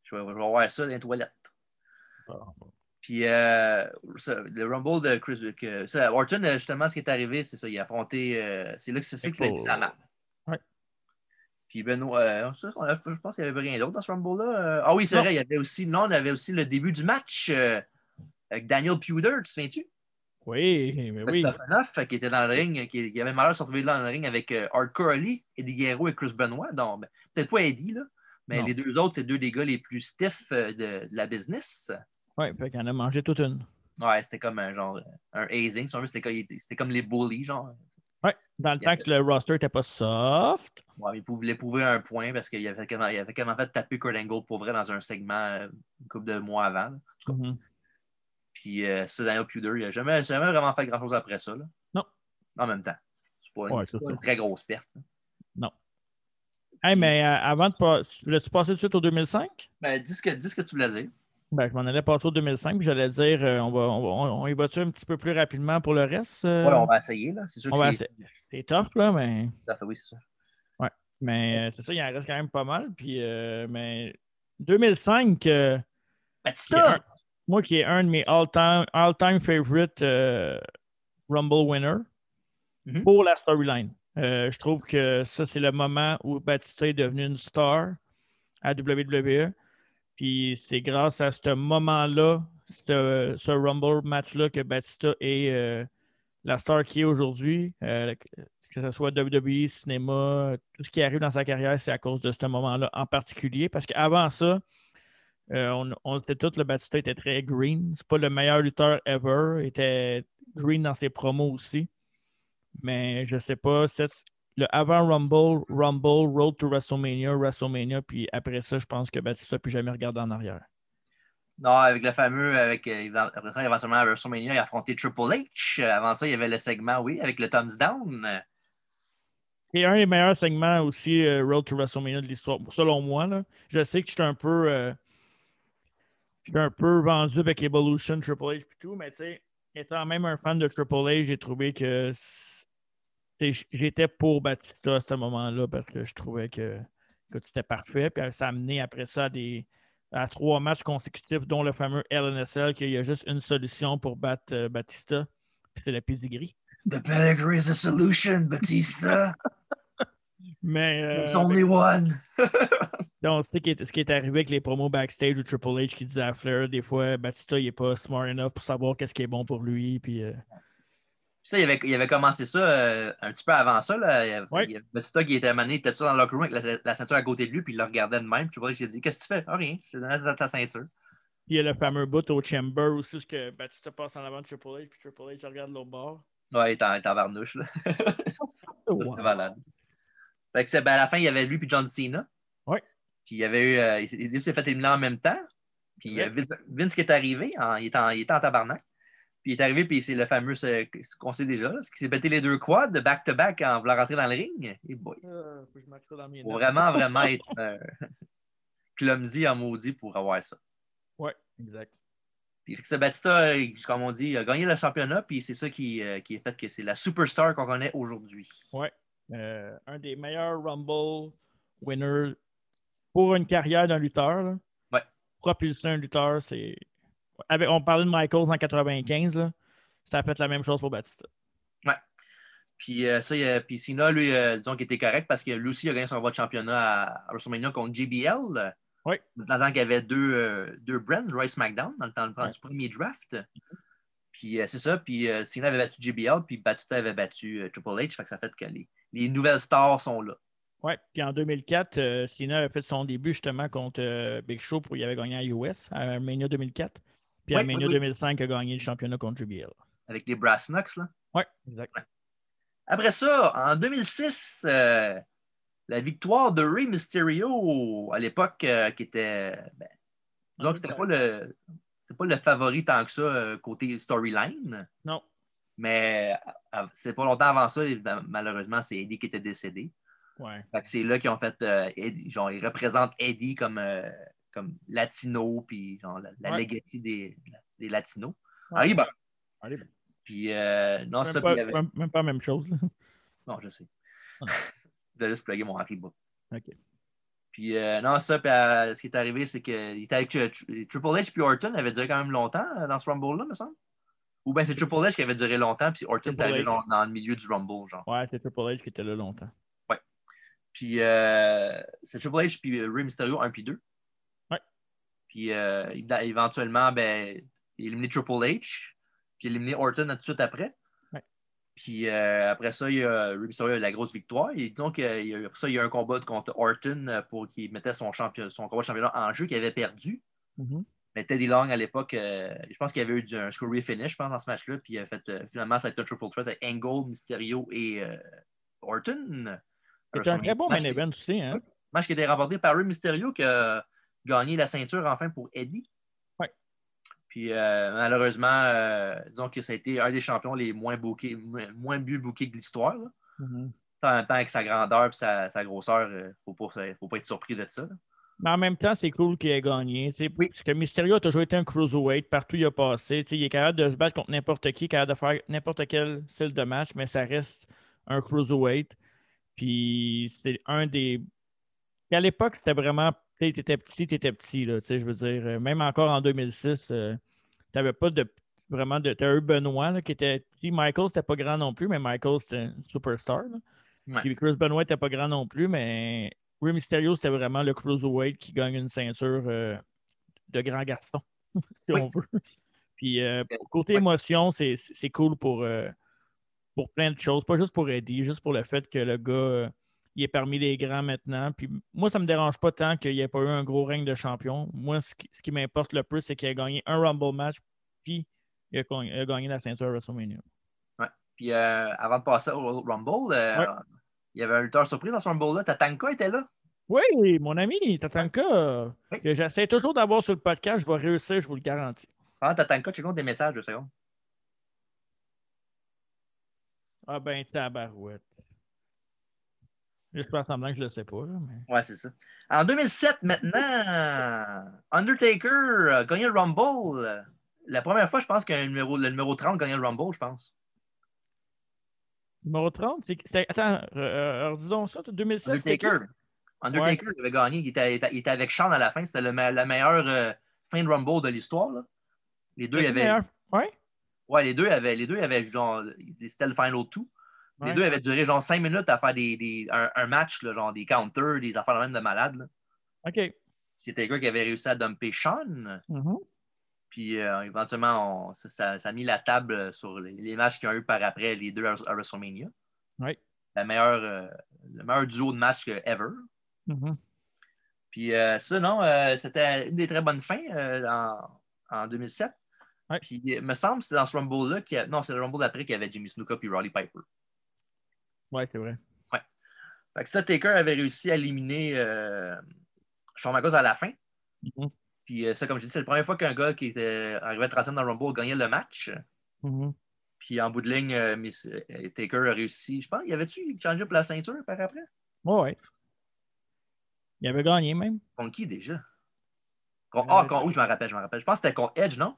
Je vais, je vais voir ça dans les toilettes. Puis euh, ça, le Rumble de Chris. Que, ça, Orton, euh, justement, ce qui est arrivé, c'est ça. Il a affronté. euh, c'est là que c'est ça qu'il a mis sa. Ouais. Puis Benoît, euh, ça, on a- je pense qu'il n'y avait rien d'autre dans ce Rumble-là. Ah oui, c'est vrai, il y avait aussi. Non, il y avait aussi le début du match avec Daniel Pewter, tu te souviens-tu? Oui, mais oui. Qui était dans le ring, qui, qui avait malheur de se retrouver dans le ring avec Hardcore Ali, Eddie Guerrero et Chris Benoit. Donc, ben, peut-être pas Eddie, là, mais Non. les deux autres, c'est deux des gars les plus stiffs de, de la business. Oui, fait qu'on a mangé toute une. Ouais, c'était comme un genre un hazing. si on veut, C'était comme, les bullies, genre. Ouais, dans le temps que le roster n'était pas soft. Ouais, il voulait prouver un point parce qu'il avait, il avait comment fait taper Kurt Angle pour vrai dans un segment une couple de mois avant. là. Mhm. Puis euh, ça, Daniel Puder, il n'a jamais, jamais vraiment fait grand-chose après ça. Là. Non. En même temps. C'est pas, Ouais, pas une très grosse perte. là. Hey, mais euh, avant de pas. Tu voulais-tu passer tout de suite au 2005? Ben, dis ce que, dis ce que tu voulais dire. Ben, je m'en allais passer au 2005, puis j'allais dire, euh, on, va, on, y va-tu un petit peu plus rapidement pour le reste? Euh? On va essayer, là. C'est sûr que c'est... C'est tough, là, mais... oui, c'est ça. Ouais, mais c'est ça, il en reste quand même pas mal, puis... mais 2005... Batista! moi, qui est un de mes all-time all -time favorite Rumble winner mm-hmm. pour la storyline. je trouve que ça, c'est le moment où Batista est devenu une star à WWE. Puis c'est grâce à ce moment-là, ce, Rumble match-là, que Batista est euh, la star qui est aujourd'hui. Euh, que ce soit WWE, cinéma, tout ce qui arrive dans sa carrière, c'est à cause de ce moment-là en particulier. Parce qu'avant ça, euh, on, on le sait tous, le Batista était très green. C'est pas le meilleur lutteur ever. Il était green dans ses promos aussi. Mais je sais pas, le avant Rumble, Rumble, Road to WrestleMania, WrestleMania, puis après ça, je pense que Batista plus jamais regardé en arrière. Non, avec le fameux, avec, euh, après ça, éventuellement à WrestleMania, il a affronté Triple H. Avant ça, il y avait le segment, oui, avec le Thumbs Down. Et un des meilleurs segments aussi, euh, Road to WrestleMania de l'histoire, selon moi. Là. Je sais que je suis un peu. Euh, un peu vendu avec Evolution, Triple H et tout, mais tu sais, étant même un fan de Triple H, j'ai trouvé que j'étais pour Batista à ce moment-là parce que je trouvais que, c'était parfait. Puis ça a amené après ça à, des, à trois matchs consécutifs, dont le fameux LNSL, qu'il y a juste une solution pour battre euh, Batista. c'est la gris. The pedigree is a solution, Batista. Mais. Euh, There's only one. donc, ce qui, est, ce qui est arrivé avec les promos backstage du Triple H qui disait à Flair, des fois, Batista, il n'est pas smart enough pour savoir qu'est-ce qui est bon pour lui. Puis. Euh, ça, il avait, il avait commencé ça euh, un petit peu avant ça. Là. Il y avait, Batista qui était amené, il était dans le locker room avec la, ceinture à côté de lui, puis il le regardait de même. Puis vois, j'ai dit Qu'est-ce que tu fais? Ah, rien, je te donne ta, ceinture. Puis il y a le fameux bout au Chamber aussi, ce que Batista passe en avant de Triple H, puis Triple H regarde l'autre bord. Ouais, il est en, varnouche. Là. C'était malade. Fait que, ben, à la fin, il y avait lui puis John Cena. Oui. Puis il y avait eu. Euh, il s'est fait éliminer en même temps. Puis il y Vince, Vince, qui est arrivé, il, était en, il était en tabarnak. Puis il est arrivé, puis c'est le fameux, ce, qu'on sait déjà, ce qui s'est pété les deux quads de back-to-back en voulant rentrer dans le ring. Et boy. Euh, faut vraiment, vraiment être euh, clumsy en maudit pour avoir ça. Oui, exact. Puis ce Batista, comme on dit, a gagné le championnat, puis c'est ça qui, euh, qui est fait que c'est la superstar qu'on connaît aujourd'hui. Oui. un des meilleurs Rumble winners pour une carrière d'un lutteur. Oui. Propulser un lutteur, c'est on parlait de Michaels en 95, ça a fait la même chose pour Batista. Ouais. Puis, euh, ça, puis Sina, lui, euh, disons qu'il était correct parce que lui aussi a gagné son voie de championnat à, WrestleMania contre JBL. Oui. Dans le temps qu'il y avait deux, euh, deux brands, Royce McDown, dans le temps du premier draft. Puis c'est ça. Puis Cena avait battu JBL, puis Batista avait battu Triple H. Fait que ça fait que les, les nouvelles stars sont là. Oui, puis en 2004, Cena avait fait son début justement contre Big Show pour y avait gagné à US, à Mania 2004. Puis oui, 2005 a gagné le championnat contre JBL. Avec les Brass Knucks, là? Oui, exact. Après ça, en 2006, euh, la victoire de Rey Mysterio, à l'époque, euh, qui était. Ben, disons que c'était pas le. pas le favori tant que ça euh, côté storyline. Non. Mais c'est pas longtemps avant ça, malheureusement, c'est Eddie qui était décédé. Ouais. c'est là qu'ils ont fait. genre, ils représentent Eddie comme comme latino, puis genre la, legacy des, des latinos. Ouais. ben. Puis, euh, non, même ça, pas, puis avait... même pas la même chose. Non, je sais. je vais juste plugger mon Hariba. OK. Puis, euh, non, ça, puis, euh, ce qui est arrivé, c'est qu'il était avec Triple H puis Orton avait duré quand même longtemps euh, dans ce Rumble-là, me semble. Ou bien c'est Triple H qui avait duré longtemps, puis Orton est arrivé genre, dans le milieu du Rumble, genre. Ouais, c'est Triple H qui était là longtemps. Ouais. Puis, c'est Triple H puis Rey Mysterio 1 puis 2. Puis euh, éventuellement, ben, il a éliminé Triple H, puis il a éliminé Orton tout de suite après. Puis euh, après ça, il y a eu la grosse victoire. Et disons qu'après ça, il y a eu un combat contre Orton euh, pour qu'il mettait son, champion, son combat de championnat en jeu qu'il avait perdu. Mm-hmm. Mais Teddy Long, à l'époque, je pense qu'il y avait eu un screwy finish dans ce match-là. Puis il a fait, finalement, ça a été un triple threat avec Angle, Mysterio et Orton. C'était un très bon main event aussi. Hein? Match qui a été remporté par Rey Mysterio que gagner la ceinture enfin pour Eddie. Oui. Puis euh, malheureusement, euh, disons que ça a été un des champions les moins bookés, moins mieux bookés de l'histoire. Mm-hmm. En même temps, avec sa grandeur et sa, grosseur, il euh, ne faut, pas, être surpris de ça. Mais en même temps, c'est cool qu'il ait gagné. Oui. Parce que Mysterio a toujours été un cruiserweight. Partout où il a passé. il est capable de se battre contre n'importe qui, capable de faire n'importe quel style de match, mais ça reste un cruiserweight. Puis c'est un des. À l'époque, c'était vraiment. Tu étais petit, tu étais petit. Là, je veux dire, euh, même encore en 2006, euh, tu n'avais pas de vraiment de. Tu as eu Benoît qui était. Michael, c'était pas grand non plus, mais Michael, c'était un superstar. Puis Chris Benoit n'était pas grand non plus, mais Rey Mysterio, c'était vraiment le cruiserweight qui gagne une ceinture euh, de grand garçon, si on veut. Puis euh, côté émotion, c'est cool pour, euh, pour plein de choses. Pas juste pour Eddie, juste pour le fait que le gars il est parmi les grands maintenant. Puis moi, ça ne me dérange pas tant qu'il n'y ait pas eu un gros règne de champion. Moi, ce qui, m'importe le plus, c'est qu'il a gagné un Rumble match, puis il a, gagné la ceinture WrestleMania. Ouais. Puis avant de passer au Rumble, il y avait un lutteur surprise dans ce Rumble-là. Tatanka était là. Oui, mon ami, Tatanka, que j'essaie toujours d'avoir sur le podcast, je vais réussir, je vous le garantis. Ah, Tatanka, tu comptes des messages, de seconde. Ah ben, tabarouette. J'espère semblant que je ne le sais pas. Mais... Ouais, c'est ça. En 2007, maintenant, Undertaker a gagné le Rumble. La première fois, je pense que le numéro, le numéro 30 a gagné le Rumble, je pense. Numéro 30, c'est. Attends, euh, disons ça, 2016. Undertaker. Undertaker avait gagné. Il était, il était, avec Sean à la fin. C'était la meilleure euh, fin de Rumble de l'histoire. Les deux avaient. Ouais? Ouais, les deux avaient, les deux avaient genre. C'était le final two. Les deux avaient duré genre cinq minutes à faire des, des un, match, là, genre des counters, des affaires même de malade. Là. OK. C'était gars qui avait réussi à dumper Sean. Mm-hmm. Puis euh, éventuellement, ça, ça, a mis la table sur les, matchs qu'il y a eu par après, les deux à, WrestleMania. Oui. La meilleure, euh, le meilleur duo de match que ever. Mm-hmm. Puis euh, ça, non, c'était une des très bonnes fins en, en, 2007. Puis il me semble que c'est dans ce Rumble-là, non, c'est le Rumble d'après qu'il y avait Jimmy Snuka puis Roddy Piper. Oui, c'est vrai. Ouais. Fait que ça, Taker avait réussi à éliminer Shawn Michaels à la fin. Mm-hmm. Puis euh, ça, comme je dis, c'est la première fois qu'un gars qui était arrivé à 30 dans le Rumble gagnait le match. Mm-hmm. Puis en bout de ligne, euh, Miss, euh, Taker a réussi. Je pense, y avait-tu changé pour la ceinture par après? Oui, oui. Il avait gagné même. Contre qui déjà? Ah, contre, oui, je me rappelle, je me rappelle. Je pense que c'était contre Edge, non?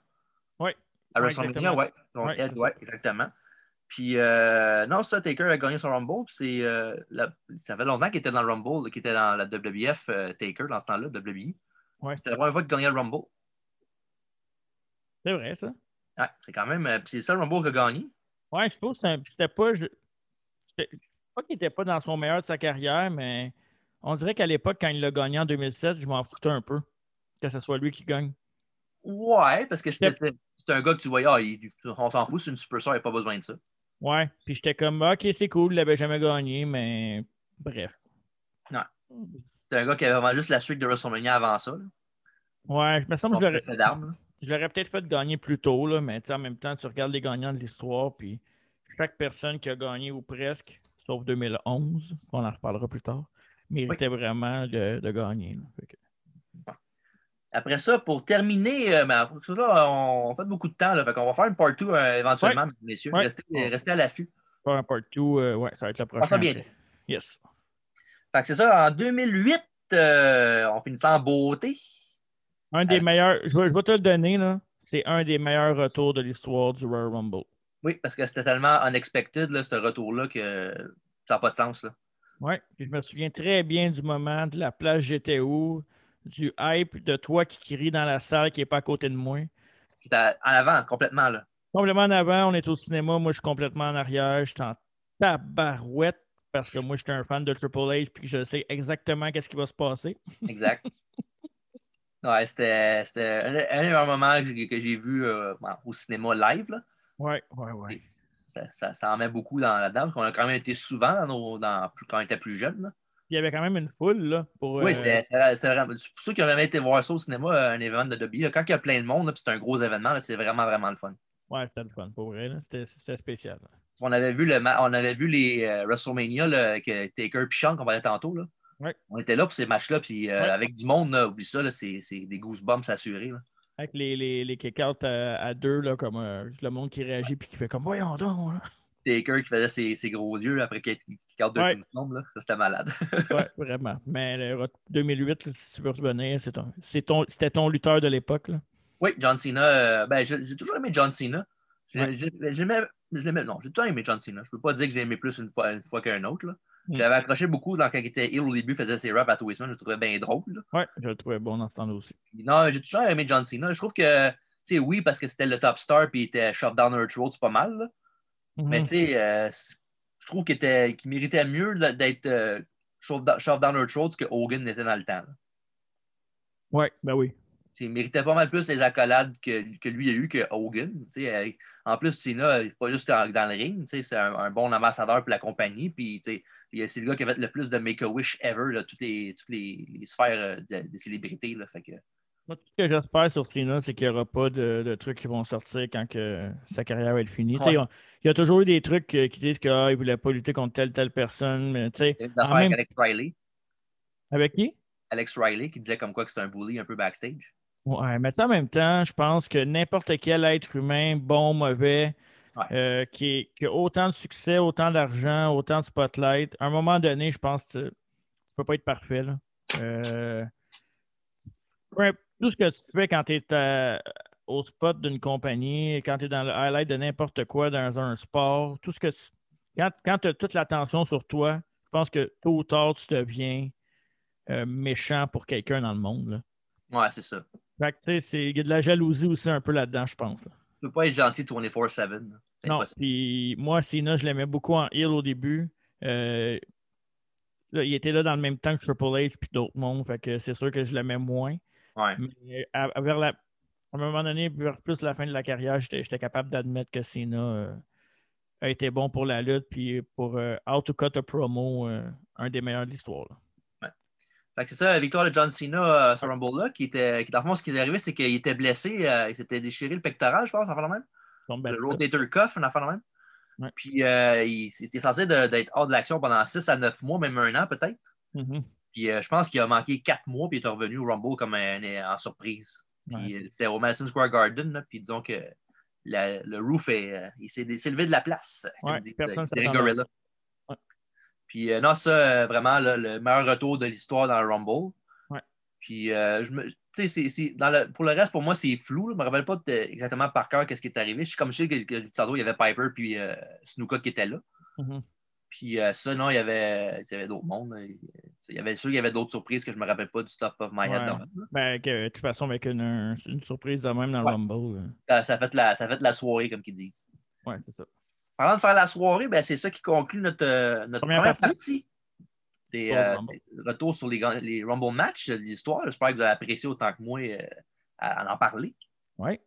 Oui. À WrestleMania, oui. Contre Edge, oui, exactement. Puis, non, ça, Taker a gagné son Rumble. Puis ça fait longtemps qu'il était dans le Rumble, qu'il était dans la WWF Taker dans ce temps-là, WWE. C'était la première fois qu'il gagnait le Rumble. C'est vrai, ça. Ouais, c'est quand même. Euh, c'est ça le Rumble qu'il a gagné. Ouais, je suppose que c'était pas. Je... Pas qu'il n'était pas dans son meilleur de sa carrière, mais on dirait qu'à l'époque, quand il l'a gagné en 2007, je m'en foutais un peu que ce soit lui qui gagne. Ouais, parce que c'était un gars que tu voyais, ah, on s'en fout, c'est une superstar, il n'y a pas besoin de ça. Ouais, puis j'étais comme, ok, c'est cool, il n'avait jamais gagné, mais bref. Non. C'était un gars qui avait vraiment juste la suite de WrestleMania avant ça. Ouais, je me semble que je l'aurais. Je l'aurais peut-être fait gagner plus tôt, là, mais en même temps, tu regardes les gagnants de l'histoire, puis chaque personne qui a gagné ou presque, sauf 2011, on en reparlera plus tard, méritait vraiment de, gagner. Après ça, pour terminer, euh, ben, on, fait beaucoup de temps, là, fait on va faire une part 2 euh, éventuellement, messieurs. Restez, à l'affût. Faire un part 2, euh, ouais, ça va être la prochaine. Ça bien. Yes. Fait que c'est ça, en 2008, euh, on finit en beauté. Un des meilleurs, je vais, te le donner, là. C'est un des meilleurs retours de l'histoire du Royal Rumble. Oui, parce que c'était tellement unexpected, là, ce retour-là, que ça n'a pas de sens. Oui, je me souviens très bien du moment de la place J'étais où, du hype de toi qui crie dans la salle qui n'est pas à côté de moi. Qui en avant, complètement. Là. Complètement en avant, on est au cinéma, moi je suis complètement en arrière, je suis en tabarouette parce que moi, je suis un fan de Triple H puis je sais exactement qu'est-ce qui va se passer. Exact. Ouais, c'était un, un, moment que j'ai vu euh, au cinéma live. Là. Ouais, ouais, ouais. Ça, ça, en met beaucoup dans la dame, qu'on a quand même été souvent dans, quand on était plus jeune. Il y avait quand même une foule. Là, pour, oui, euh, c'est vraiment. Pour ceux qui ont jamais été voir ça au cinéma, un événement de Dobby, quand il y a plein de monde, c'est un gros événement, c'est vraiment, vraiment le fun. Ouais, c'était le fun, pour vrai. C'était spécial. On avait vu, le, on avait vu les euh, WrestleMania, là, que Taker et Sean, qu'on parlait tantôt. Là. On était là pour ces matchs-là, puis euh, avec du monde, là, oublie ça, c'est des goosebumps assurés. Là. Avec les, les, les kick-outs à, deux, là, comme euh, le monde qui réagit puis qui fait comme voyons donc. Taker qui faisait ses, ses gros yeux après qu'il qu garde Ouais. de tout là. Ça, c'était malade. Ouais, vraiment. Mais le 2008, là, si tu veux revenir, c'est ton- c'est ton- c'était ton, lutteur de l'époque. oui, John Cena. euh, ben, j'ai j'ai toujours aimé John Cena. J'ai- Ouais. j'ai- j'aimais- non, j'ai temps aimé John Cena. Je peux pas dire que je l'ai aimé plus une fois, une fois qu'un autre. là. Mm. J'avais accroché beaucoup dans, quand il était ill au début, faisait ses raps à tous les semaines. Je le trouvais bien drôle. Ouais, je le trouvais bon dans ce temps-là aussi. Non, j'ai toujours aimé John Cena. Je trouve que, tu sais, oui, parce que c'était le top star puis il était shove down our throats pas mal. là. Mais Mhm. tu sais, euh, je trouve qu'il méritait mieux d'être euh, down our throats que Hogan n'était dans le temps. Ouais, ben oui. Il méritait pas mal plus les accolades que, que lui a eu que Hogan. Euh, En plus, Cena, pas juste dans, dans le ring, tu sais, c'est un, un bon ambassadeur pour la compagnie. Puis, tu sais, il- c'est le gars qui a fait le plus de Make-A-Wish ever, là, toutes, les, toutes les, les sphères euh, de- des célébrités. Là, fait que, Moi, tout ce que j'espère sur Cena, c'est qu'il n'y aura pas de, de trucs qui vont sortir quand que sa carrière va être finie. Ouais. on- Il y a toujours eu des trucs euh, qui disent qu'il ne voulait pas lutter contre telle telle personne. Mais, en même- avec Alex Riley. avec qui? Alex Riley qui disait comme quoi que c'était un bully un peu backstage. Ouais, mais en même temps, je pense que n'importe quel être humain, bon, mauvais, Ouais. euh, qui, a autant de succès, autant d'argent, autant de spotlight, à un moment donné, je pense que tu ne peux pas être parfait. là. Euh, ouais, tout ce que tu fais quand tu es au spot d'une compagnie, quand tu es dans le highlight de n'importe quoi dans un sport, tout ce que tu- quand, quand tu as toute l'attention sur toi, je pense que tôt ou tard, tu deviens euh, méchant pour quelqu'un dans le monde. là. Ouais, c'est ça. Fait que, tu sais, il y a de la jalousie aussi un peu là-dedans, je pense. là. Tu peux pas être gentil 24-7. là. C'est Non, puis moi, Cena, je l'aimais beaucoup en heel au début. Euh, là, il était là dans le même temps que Triple H puis d'autres mondes, fait que c'est sûr que je l'aimais moins. Ouais. Mais à, à- vers la, à un moment donné, vers plus la fin de la carrière, j'étais capable d'admettre que Cena euh, a été bon pour la lutte, puis pour euh, How to Cut a Promo, euh, un des meilleurs de l'histoire. Fait que c'est ça, la victoire de John Cena euh, sur Rumble-là, qui était, qui, dans le fond, ce qui est arrivé, c'est qu'il était blessé, il s'était déchiré le pectoral, je pense, en fait, même. Le rotator cuff, en affaire de même. Ouais. Puis euh, il était censé d'être hors de l'action pendant 6 à 9 mois, même un an peut-être. mhm. Puis euh, je pense qu'il a manqué 4 mois, puis il est revenu au Rumble comme un- en surprise. Puis euh, c'était au Madison Square Garden, là, puis disons que la- le roof est, euh, il s'est levé de la place. comme Ouais, dit personne Gorilla. Ouais. Puis euh, non, ça, vraiment, là, le meilleur retour de l'histoire dans le Rumble. Puis, euh, je me, dans le- pour le reste, pour moi, c'est flou. là. Je ne me rappelle pas exactement par cœur qu'est-ce qui est arrivé. Je suis comme je sais que, que tantôt, il y avait Piper puis euh, Snuka qui étaient là. Mhm. Puis euh, ça, non, il y avait, il y avait d'autres mondes. Il il y avait sûr qu'il y avait d'autres surprises que je ne me rappelle pas du top of my head. Ouais. là. Ben, que, de toute façon, avec une, un- une surprise de même dans le Ouais. Rumble. euh, Ça, ça, fait la, ça fait la soirée, comme qu'ils disent. Ouais, c'est ça. Parlant de faire la soirée, ben, c'est ça qui conclut notre, euh, notre Première première, partie. partie. Des, euh, des retours sur les, les Rumble matchs de l'histoire. J'espère que vous avez apprécié autant que moi euh, à, à en parler. Ouais.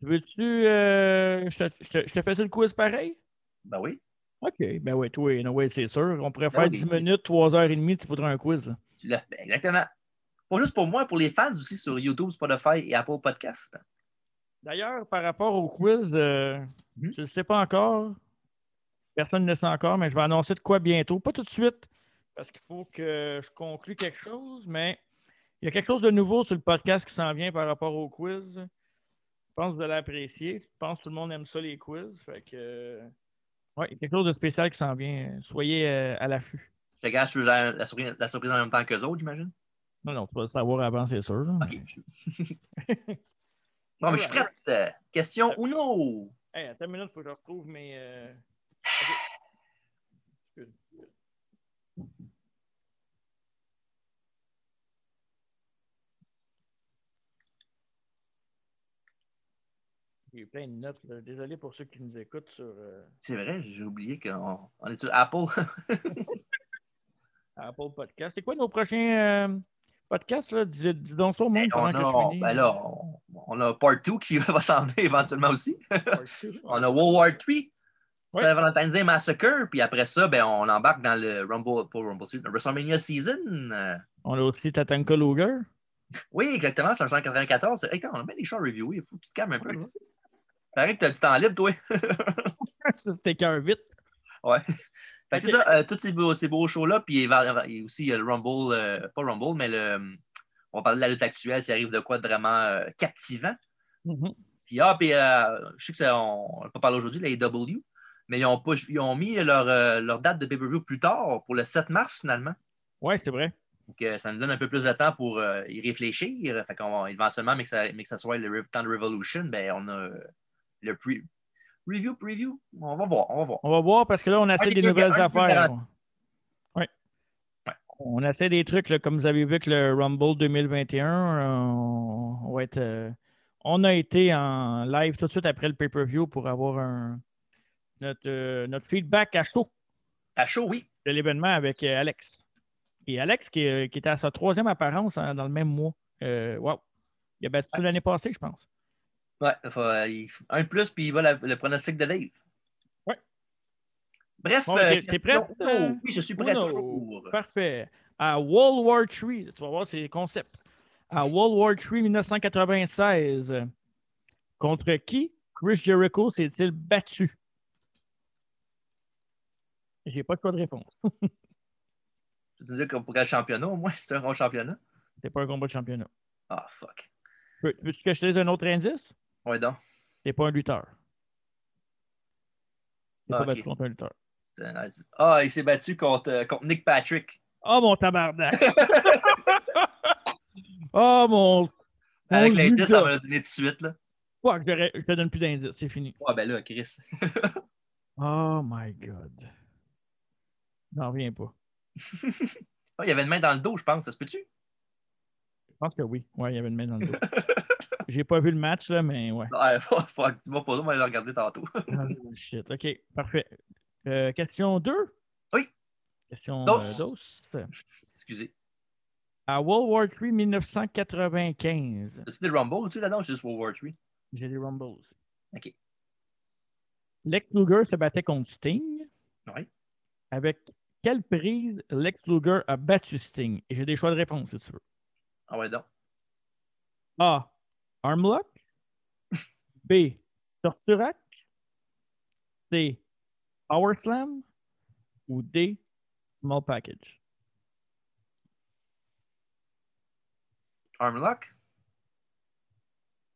Veux-tu. je te fais ça le quiz pareil? Ben oui. OK. Ben oui, toi, c'est sûr. On pourrait Ben faire oui. 10 minutes, 3h30, tu voudrais un quiz. fait, exactement. Pas juste pour moi, pour les fans aussi sur YouTube, Spotify et Apple Podcast. D'ailleurs, par rapport au quiz, euh, Mhm. je ne sais pas encore. Personne ne le sait encore, mais je vais annoncer de quoi bientôt. Pas tout de suite, parce qu'il faut que je conclue quelque chose, mais il y a quelque chose de nouveau sur le podcast qui s'en vient par rapport au quiz. Je pense que vous allez apprécier. Je pense que tout le monde aime ça, les quiz. Fait que. Euh, a quelque chose de spécial qui s'en vient. Soyez euh, à l'affût. Je te gâche la, la surprise, la surprise en même temps qu'eux autres, j'imagine? Non, non, tu vas le savoir avant, c'est sûr. là, mais- bon, mais je suis prête. Euh, Question Uno. Hey, attends une minute, il faut que je retrouve mes. euh. J'ai plein de notes. là. Désolé pour ceux qui nous écoutent sur euh, C'est vrai, j'ai oublié qu'on on est sur Apple. Apple Podcast. C'est quoi nos prochains euh, podcasts? Là? Dis, dis donc ça au monde on, pendant que je a, finis. ben là, on, on a Part 2 qui va s'en venir éventuellement aussi. On a World War 3, Ouais. Saint Valentine's Day Massacre, puis après ça, ben, on embarque dans le Rumble, pas Rumble, le WrestleMania Season. On a aussi Tatanka Luger. oui, exactement, c'est un 194. Hey, attends, on a bien des shows à reviewer, il faut que tu te calmes un peu. Paraît que tu as du temps libre, toi. C'était qu'un vite. Ouais. Fait que Ok. c'est ça, euh, tous ces beaux, ces beaux shows-là, puis il, il y a aussi euh, le Rumble, euh, pas Rumble, mais le, on va parler de la lutte actuelle, ça arrive de quoi de vraiment euh, captivant. Mhm. Puis, ah, puis euh, je sais que ça, on n'a pas parlé aujourd'hui, la AEW. Mais ils ont, ils ont mis leur, euh, leur date de pay-per-view plus tard, pour le 7 mars finalement. Oui, c'est vrai. Donc, euh, ça nous donne un peu plus de temps pour euh, y réfléchir. Fait qu'on éventuellement, mais que, ça, mais que ça soit le temps de Revolution, ben, on a le pre review, preview. On va voir, on va voir. On va voir parce que là, on essaie des des nouvelles un affaires. Oui. Ouais. On essaie des trucs, là, comme vous avez vu avec le Rumble 2021. euh, on, on va être, euh, on a été en live tout de suite après le pay-per-view pour avoir un, notre, euh, notre feedback à chaud À chaud, oui. de l'événement avec euh, Alex. Et Alex, qui, qui était à sa troisième apparence hein, dans le même mois. Wow. Il a battu l'année passée, je pense. Ouais, faut, euh, un de plus, puis il va la- le pronostic de Dave. Ouais. Bref, Bon, euh, t'es- prêt, euh, oui, je suis prêt Uno. Parfait. À World War III, tu vas voir, c'est le concept. À World War III 1996, euh, contre qui Chris Jericho s'est-il battu? J'ai pas de choix de réponse. Tu veux dire que pour quel championnat, au moins, c'est un gros championnat? C'est pas un combat de championnat. Ah, fuck. Veux- Veux-tu que je te dise un autre indice? Ouais, donc. Pas un lutteur. C'est Ah, pas battu contre un lutteur. Nice. Ah, il s'est battu contre, euh, contre Nick Patrick. Oh mon tabarnak! oh mon. Avec l'indice, ça Judas. m'a donné tout de suite. Là. Je te donne plus d'indices, c'est fini. Ah, ben là, Chris. Oh my god. J'en reviens pas. Ah, il y avait une main dans le dos, je pense. Ça se peut-tu? Je pense que oui. Ouais, il y avait une main dans le dos. J'ai pas vu le match, là, mais ouais. Ah, fuck. Tu m'as posé, on va le regarder tantôt. Ah, shit. OK, parfait. Euh, question 2. Oui. Question Dos. euh, dos. Excusez. À World War III 1995, As-tu des Rumble aussi là-dedans? C'est juste World War III. j'ai des Rumbles. OK. Lex Luger se battait contre Sting. Oui. Avec quelle prise Lex Luger a battu Sting? J'ai des choix de réponse, si tu veux. Ah, ouais, donc. A. Armlock. B. Torturac. C. Power Slam. Ou D. Small Package. Armlock?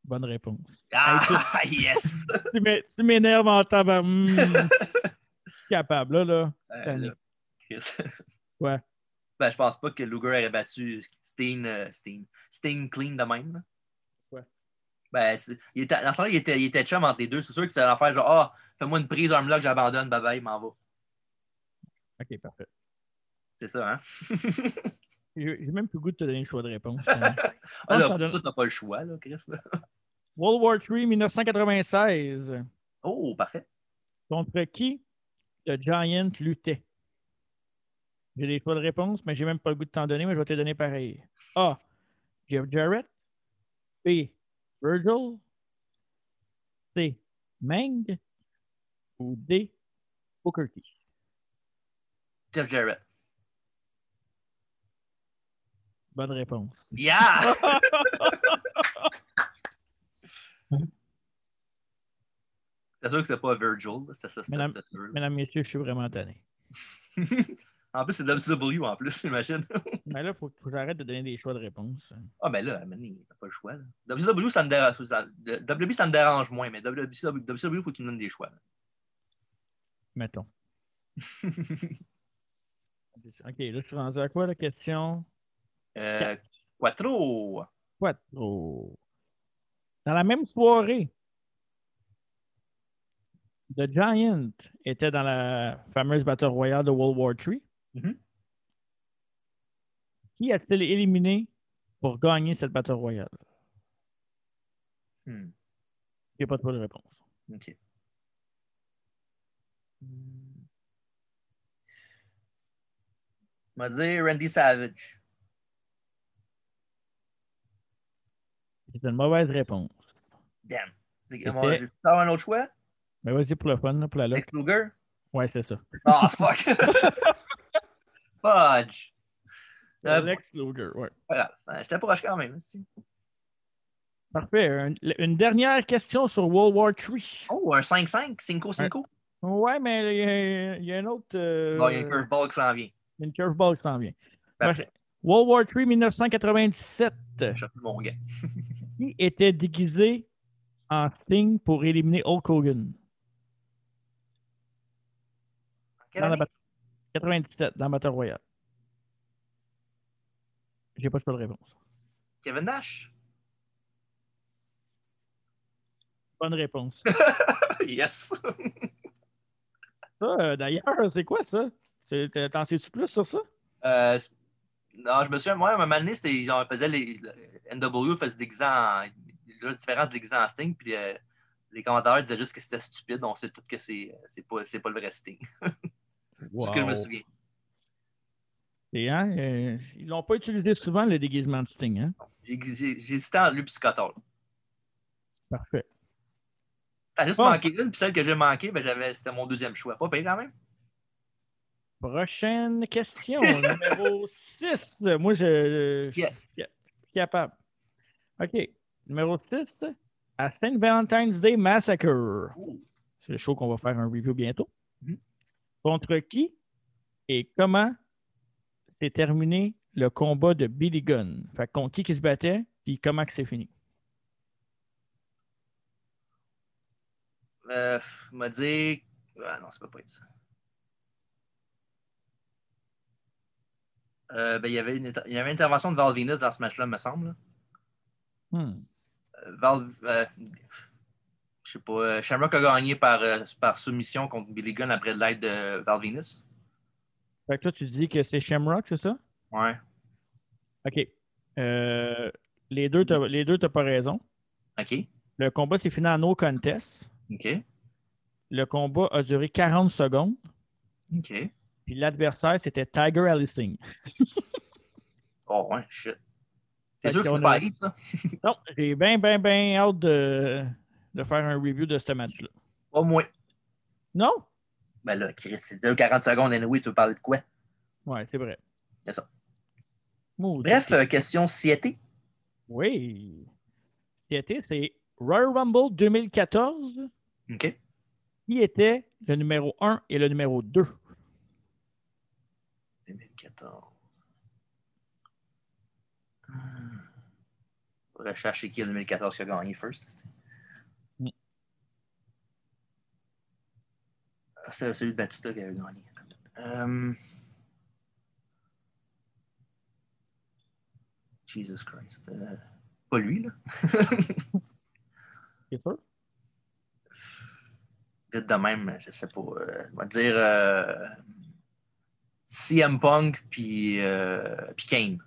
Bonne réponse. Ah, yes! Tu m'é- tu m'énerves en tabac. Hmm. Capable, là, là. Euh, là. Ouais. Ben, je pense pas que Luger aurait battu Sting, euh, clean de même. Ben, il était, dans il était, il était chum entre les deux. C'est sûr que c'est l'affaire genre, ah, fais-moi une prise armlock, j'abandonne, bye bye, il m'en va. OK, parfait. C'est ça, hein? J'ai même plus le goût de te donner le choix de réponse. ah, je là, donne- ça, t'as pas le choix, là, Chris. là. World War III 1996. Oh, parfait. Contre qui le Giant luttait? J'ai des choix de réponse, mais j'ai même pas le goût de t'en donner, mais je vais te les donner pareil. A. Jeff Jarrett. B. Virgil? C. Meng. Ou D. Booker T? Jeff Jarrett. Bonne réponse. Yeah! c'est sûr que c'est pas Virgil. C'est ça, là. Mesdames, messieurs, je suis vraiment tanné. en plus, c'est WCW en plus, j'imagine. Mais là, il faut que j'arrête de donner des choix de réponse. Ah, ben là, Manny, t'as pas le choix. Là. WCW, ça me dérange, ça, WB, ça me dérange moins, mais WCW, WCW, faut que tu me donnes des choix. là. Mettons. OK, là, je suis rendu à quoi la question? Euh, Quattro. Quattro. Dans la même soirée, The Giant était dans la fameuse Battle Royale de World War III. Mhm. Qui a-t-il éliminé pour gagner cette Battle Royale? Hmm, Il n'y a pas de de réponse. OK. Hmm. On va dire Randy Savage. C'est une mauvaise réponse. Damn. Moi, un autre choix? Mais vas-y pour le fun, pour la loc. Lex Luger? Ouais, c'est ça. Ah, fuck! Fudge! Alex Luger, ouais. pas grave. Euh, J'étais proche quand même. aussi. Parfait. Un- une dernière question sur World War III. Oh, un 5-5, 5-5. Ouais, mais il y y a un autre. euh, Bon, il y a un curveball qui s'en vient. une curveball qui s'en vient. Parfait. World War III 1997. J'ai plus mon gars. Qui était déguisé en Sting pour éliminer Hulk Hogan? Dans la année? Bat- 97, dans Battle Royale. J'ai pas de choix de réponse. Kevin Nash? Bonne réponse. yes. Ça, euh, d'ailleurs, c'est quoi ça? T'en- sais-tu plus sur ça? Euh, non, je me souviens, moi, à un moment donné, c'était, genre, faisait les, le NW faisait des en, différents déguisants en Sting, puis euh, les commentateurs disaient juste que c'était stupide. On sait tout que c'est, c'est, pas, c'est pas le vrai Sting. C'est ce que je me Wow. souviens. Et, hein, euh, ils l'ont pas utilisé souvent, le déguisement de Sting. Hein? Hésité entre lui et Scott Hall. Parfait. T'as juste Bon. manqué une, puis celle que j'ai manquée, ben, c'était mon deuxième choix. Pas pire quand même. Prochaine question, numéro 6. Moi, je, je Yes. suis capable. OK. Numéro 6. À Saint Valentine's Day Massacre. C'est le show qu'on va faire un review bientôt. Contre qui et comment s'est terminé le combat de Billy Gunn? Fait contre qui qui se battait puis comment que c'est fini? Euh, m'a dit. Ah non, ça peut pas être ça. Euh, ben, il, y avait une, il y avait une intervention de Val Venus dans ce match-là, me semble. Hmm. Euh, Val, euh, je sais pas. euh, Shamrock a gagné par, euh, par soumission contre Billy Gunn après de l'aide de Val Venus. Fait que là, tu dis que c'est Shamrock, c'est ça? Ouais. OK. Euh, les deux, t'as- pas raison. OK. Le combat s'est fini en no contest. OK. Le combat a duré 40 secondes. OK. Puis l'adversaire, c'était Tiger Ellising. Oh, ouais, shit. C'est sûr que c'est pas ça? Non, j'ai bien, bien, bien hâte de, de faire un review de ce match-là. Pas moins. Non? Ben là, Chris, c'est 40 secondes, anyway, tu veux parler de quoi? Ouais, c'est vrai. C'est ça. Maudit. Bref, euh, question siété. Oui. C'était, c'est Royal Rumble 2014. OK. Qui était le numéro 1 et le numéro 2? 2014. Hmm. Faudrait chercher qui est le 2014 qui a gagné first. c'est- Mm. Ah, C'est celui de Batista qui avait gagné. Euh, Jesus Christ. Euh, Pas lui, là. Vite de même, je sais pas. euh, on va dire euh, CM Punk puis puis Kane.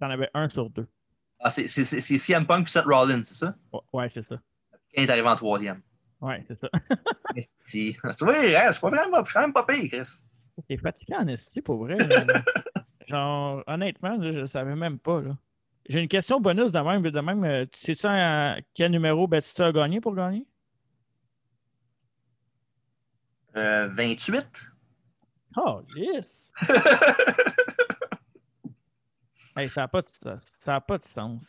T'en avais un sur deux. Ah, c'est CM Punk puis Seth Rollins, c'est ça? Ouais, Ouais, c'est ça. Est arrivé en troisième. Ouais, c'est ça. Tu vois, ouais, c'est pas vraiment, je suis quand même pas pire, Chris. C'est fatigant en esti, pour vrai. Genre, honnêtement, je ne savais même pas. là. J'ai une question bonus de même. De même euh, tu sais-tu à quel numéro Batista a gagné pour gagner? Euh, 28. Oh, yes! Hey, ça n'a pas, de- ça a pas de sens.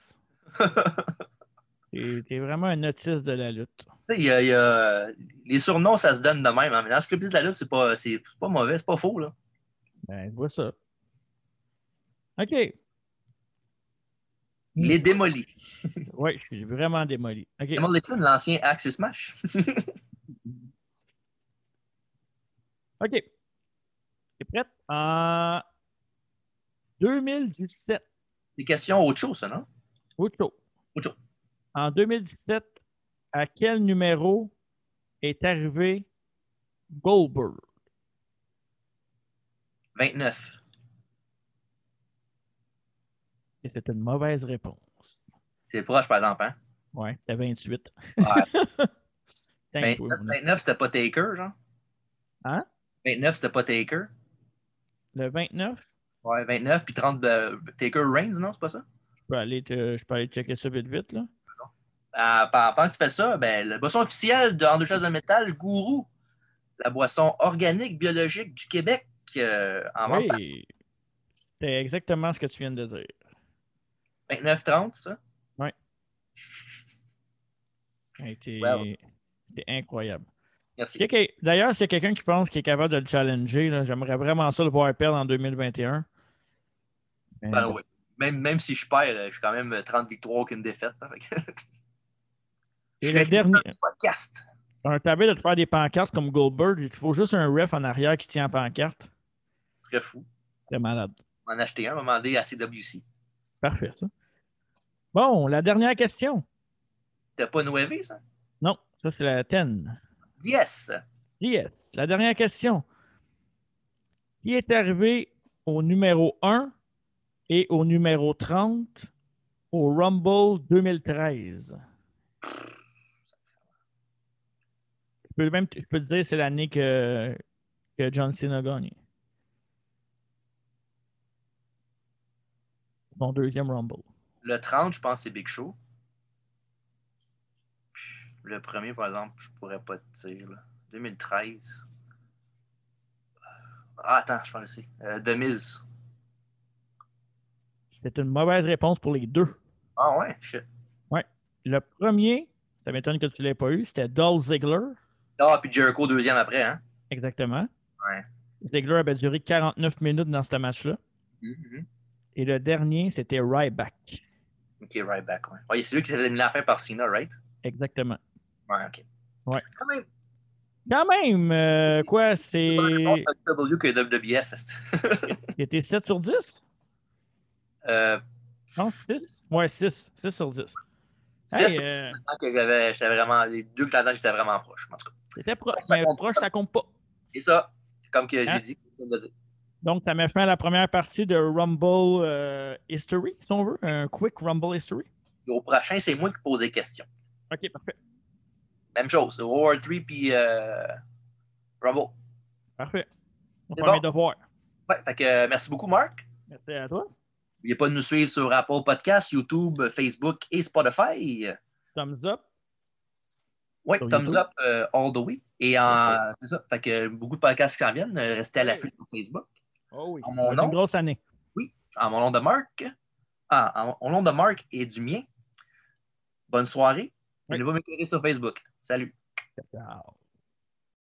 T'es vraiment un autiste de la lutte. Y a- y a- les surnoms, ça se donne de même. hein. Mais dans ce club de la lutte, c'est pas, c'est pas mauvais, c'est pas faux. Là. Ben, je vois ça. OK. Il est démoli. Oui, je suis vraiment démoli. OK. Demolition, l'ancien Axis Smash. OK. T'es prête? En 2017, Des questions autre chose, ça, non? Autre chose. Autre chose. En 2017, à quel numéro est arrivé Goldberg? 29. Et c'est une mauvaise réponse. C'est proche, par exemple. Hein? Ouais, c'était 28. Ouais. Thank you, 29, mon- 29, c'était pas Taker, genre? Hein? 29, c'était pas Taker? Le 29, Ouais, 29, puis 30 de Taker Reigns, non? C'est pas ça? je peux aller, te- je peux aller checker ça vite vite. Là. Pendant que tu fais ça, ben, la boisson officielle de En deux chaises de métal, Gourou, la boisson organique biologique du Québec, euh, en vente Oui, c'était exactement ce que tu viens de dire. 29,30, ça? Wow. t'es incroyable. Merci. D'ailleurs, s'il y a quelqu'un qui pense qu'il est capable de le challenger, j'aimerais vraiment ça le voir perdre en 2021. Mais Ben, oui. même, même si je perds, j'ai quand même 30 victoires aucune défaite. Et le dernier, un podcast. Un tablé de te faire des pancartes comme Goldberg, il faut juste un ref en arrière qui tient en pancarte. Très fou. C'est malade. On en a acheté un, demandé à CWC. Parfait, ça. Bon, la dernière question. T'as pas UV, ça? Non, ça c'est la 10. Yes! Yes. La dernière question. Qui est arrivé au numéro 1 et au numéro 30 au Rumble 2013? Je peux même je peux te dire c'est l'année que, que John Cena a gagné. Son deuxième Rumble. Le 30, je pense que c'est Big Show. Le premier, par exemple, je pourrais pas te dire. là. 2013. Ah, attends, je pense que c'est. Euh, 2000. C'est une mauvaise réponse pour les deux. Ah ouais, shit. Le premier, ça m'étonne que tu ne l'aies pas eu, c'était Dolph Ziggler. Ah, puis Jericho deuxième après, hein? Exactement. Ouais. Ziggler avait duré 49 minutes dans ce match-là. Mhm. Et le dernier, c'était Ryback. Ok, right back, ouais. Ouais, c'est lui qui s'est fait éliminer à la fin par Cena, right? Exactement. Ouais, ok. Ouais. Quand même. Quand même, euh, quoi, c'est. W que WWF. Il était 7 sur 10? euh, Non, 6? Ouais, 6. 6 sur 10. Six, Hey, euh, que j'avais, vraiment, les deux que j'étais vraiment proche. En tout cas, C'était proche, mais compte proche, ça compte pas. et ça, comme que Hein? j'ai dit, veut dire. Donc, ça fin à la première partie de Rumble euh, History, si on veut. Un quick Rumble History. Et au prochain, c'est moi qui pose des questions. OK, parfait. Même chose, War 3 puis euh, Rumble. Parfait. On C'est fait bon. mes devoirs. Ouais, fait que merci beaucoup, Marc. Merci à toi. N'oubliez pas de nous suivre sur Apple Podcasts, YouTube, Facebook et Spotify. Thumbs up. Oui, thumbs YouTube. up euh, all the way. Et en, c'est ça. Fait que beaucoup de podcasts qui s'en viennent. Restez à l'affût sur Facebook. Oh oui. En mon nom. une grosse année. En mon nom de Marc. Ah, en- au nom de Marc et du mien. Bonne soirée. Oui. Venez pas m'écrire sur Facebook. Salut. Ciao.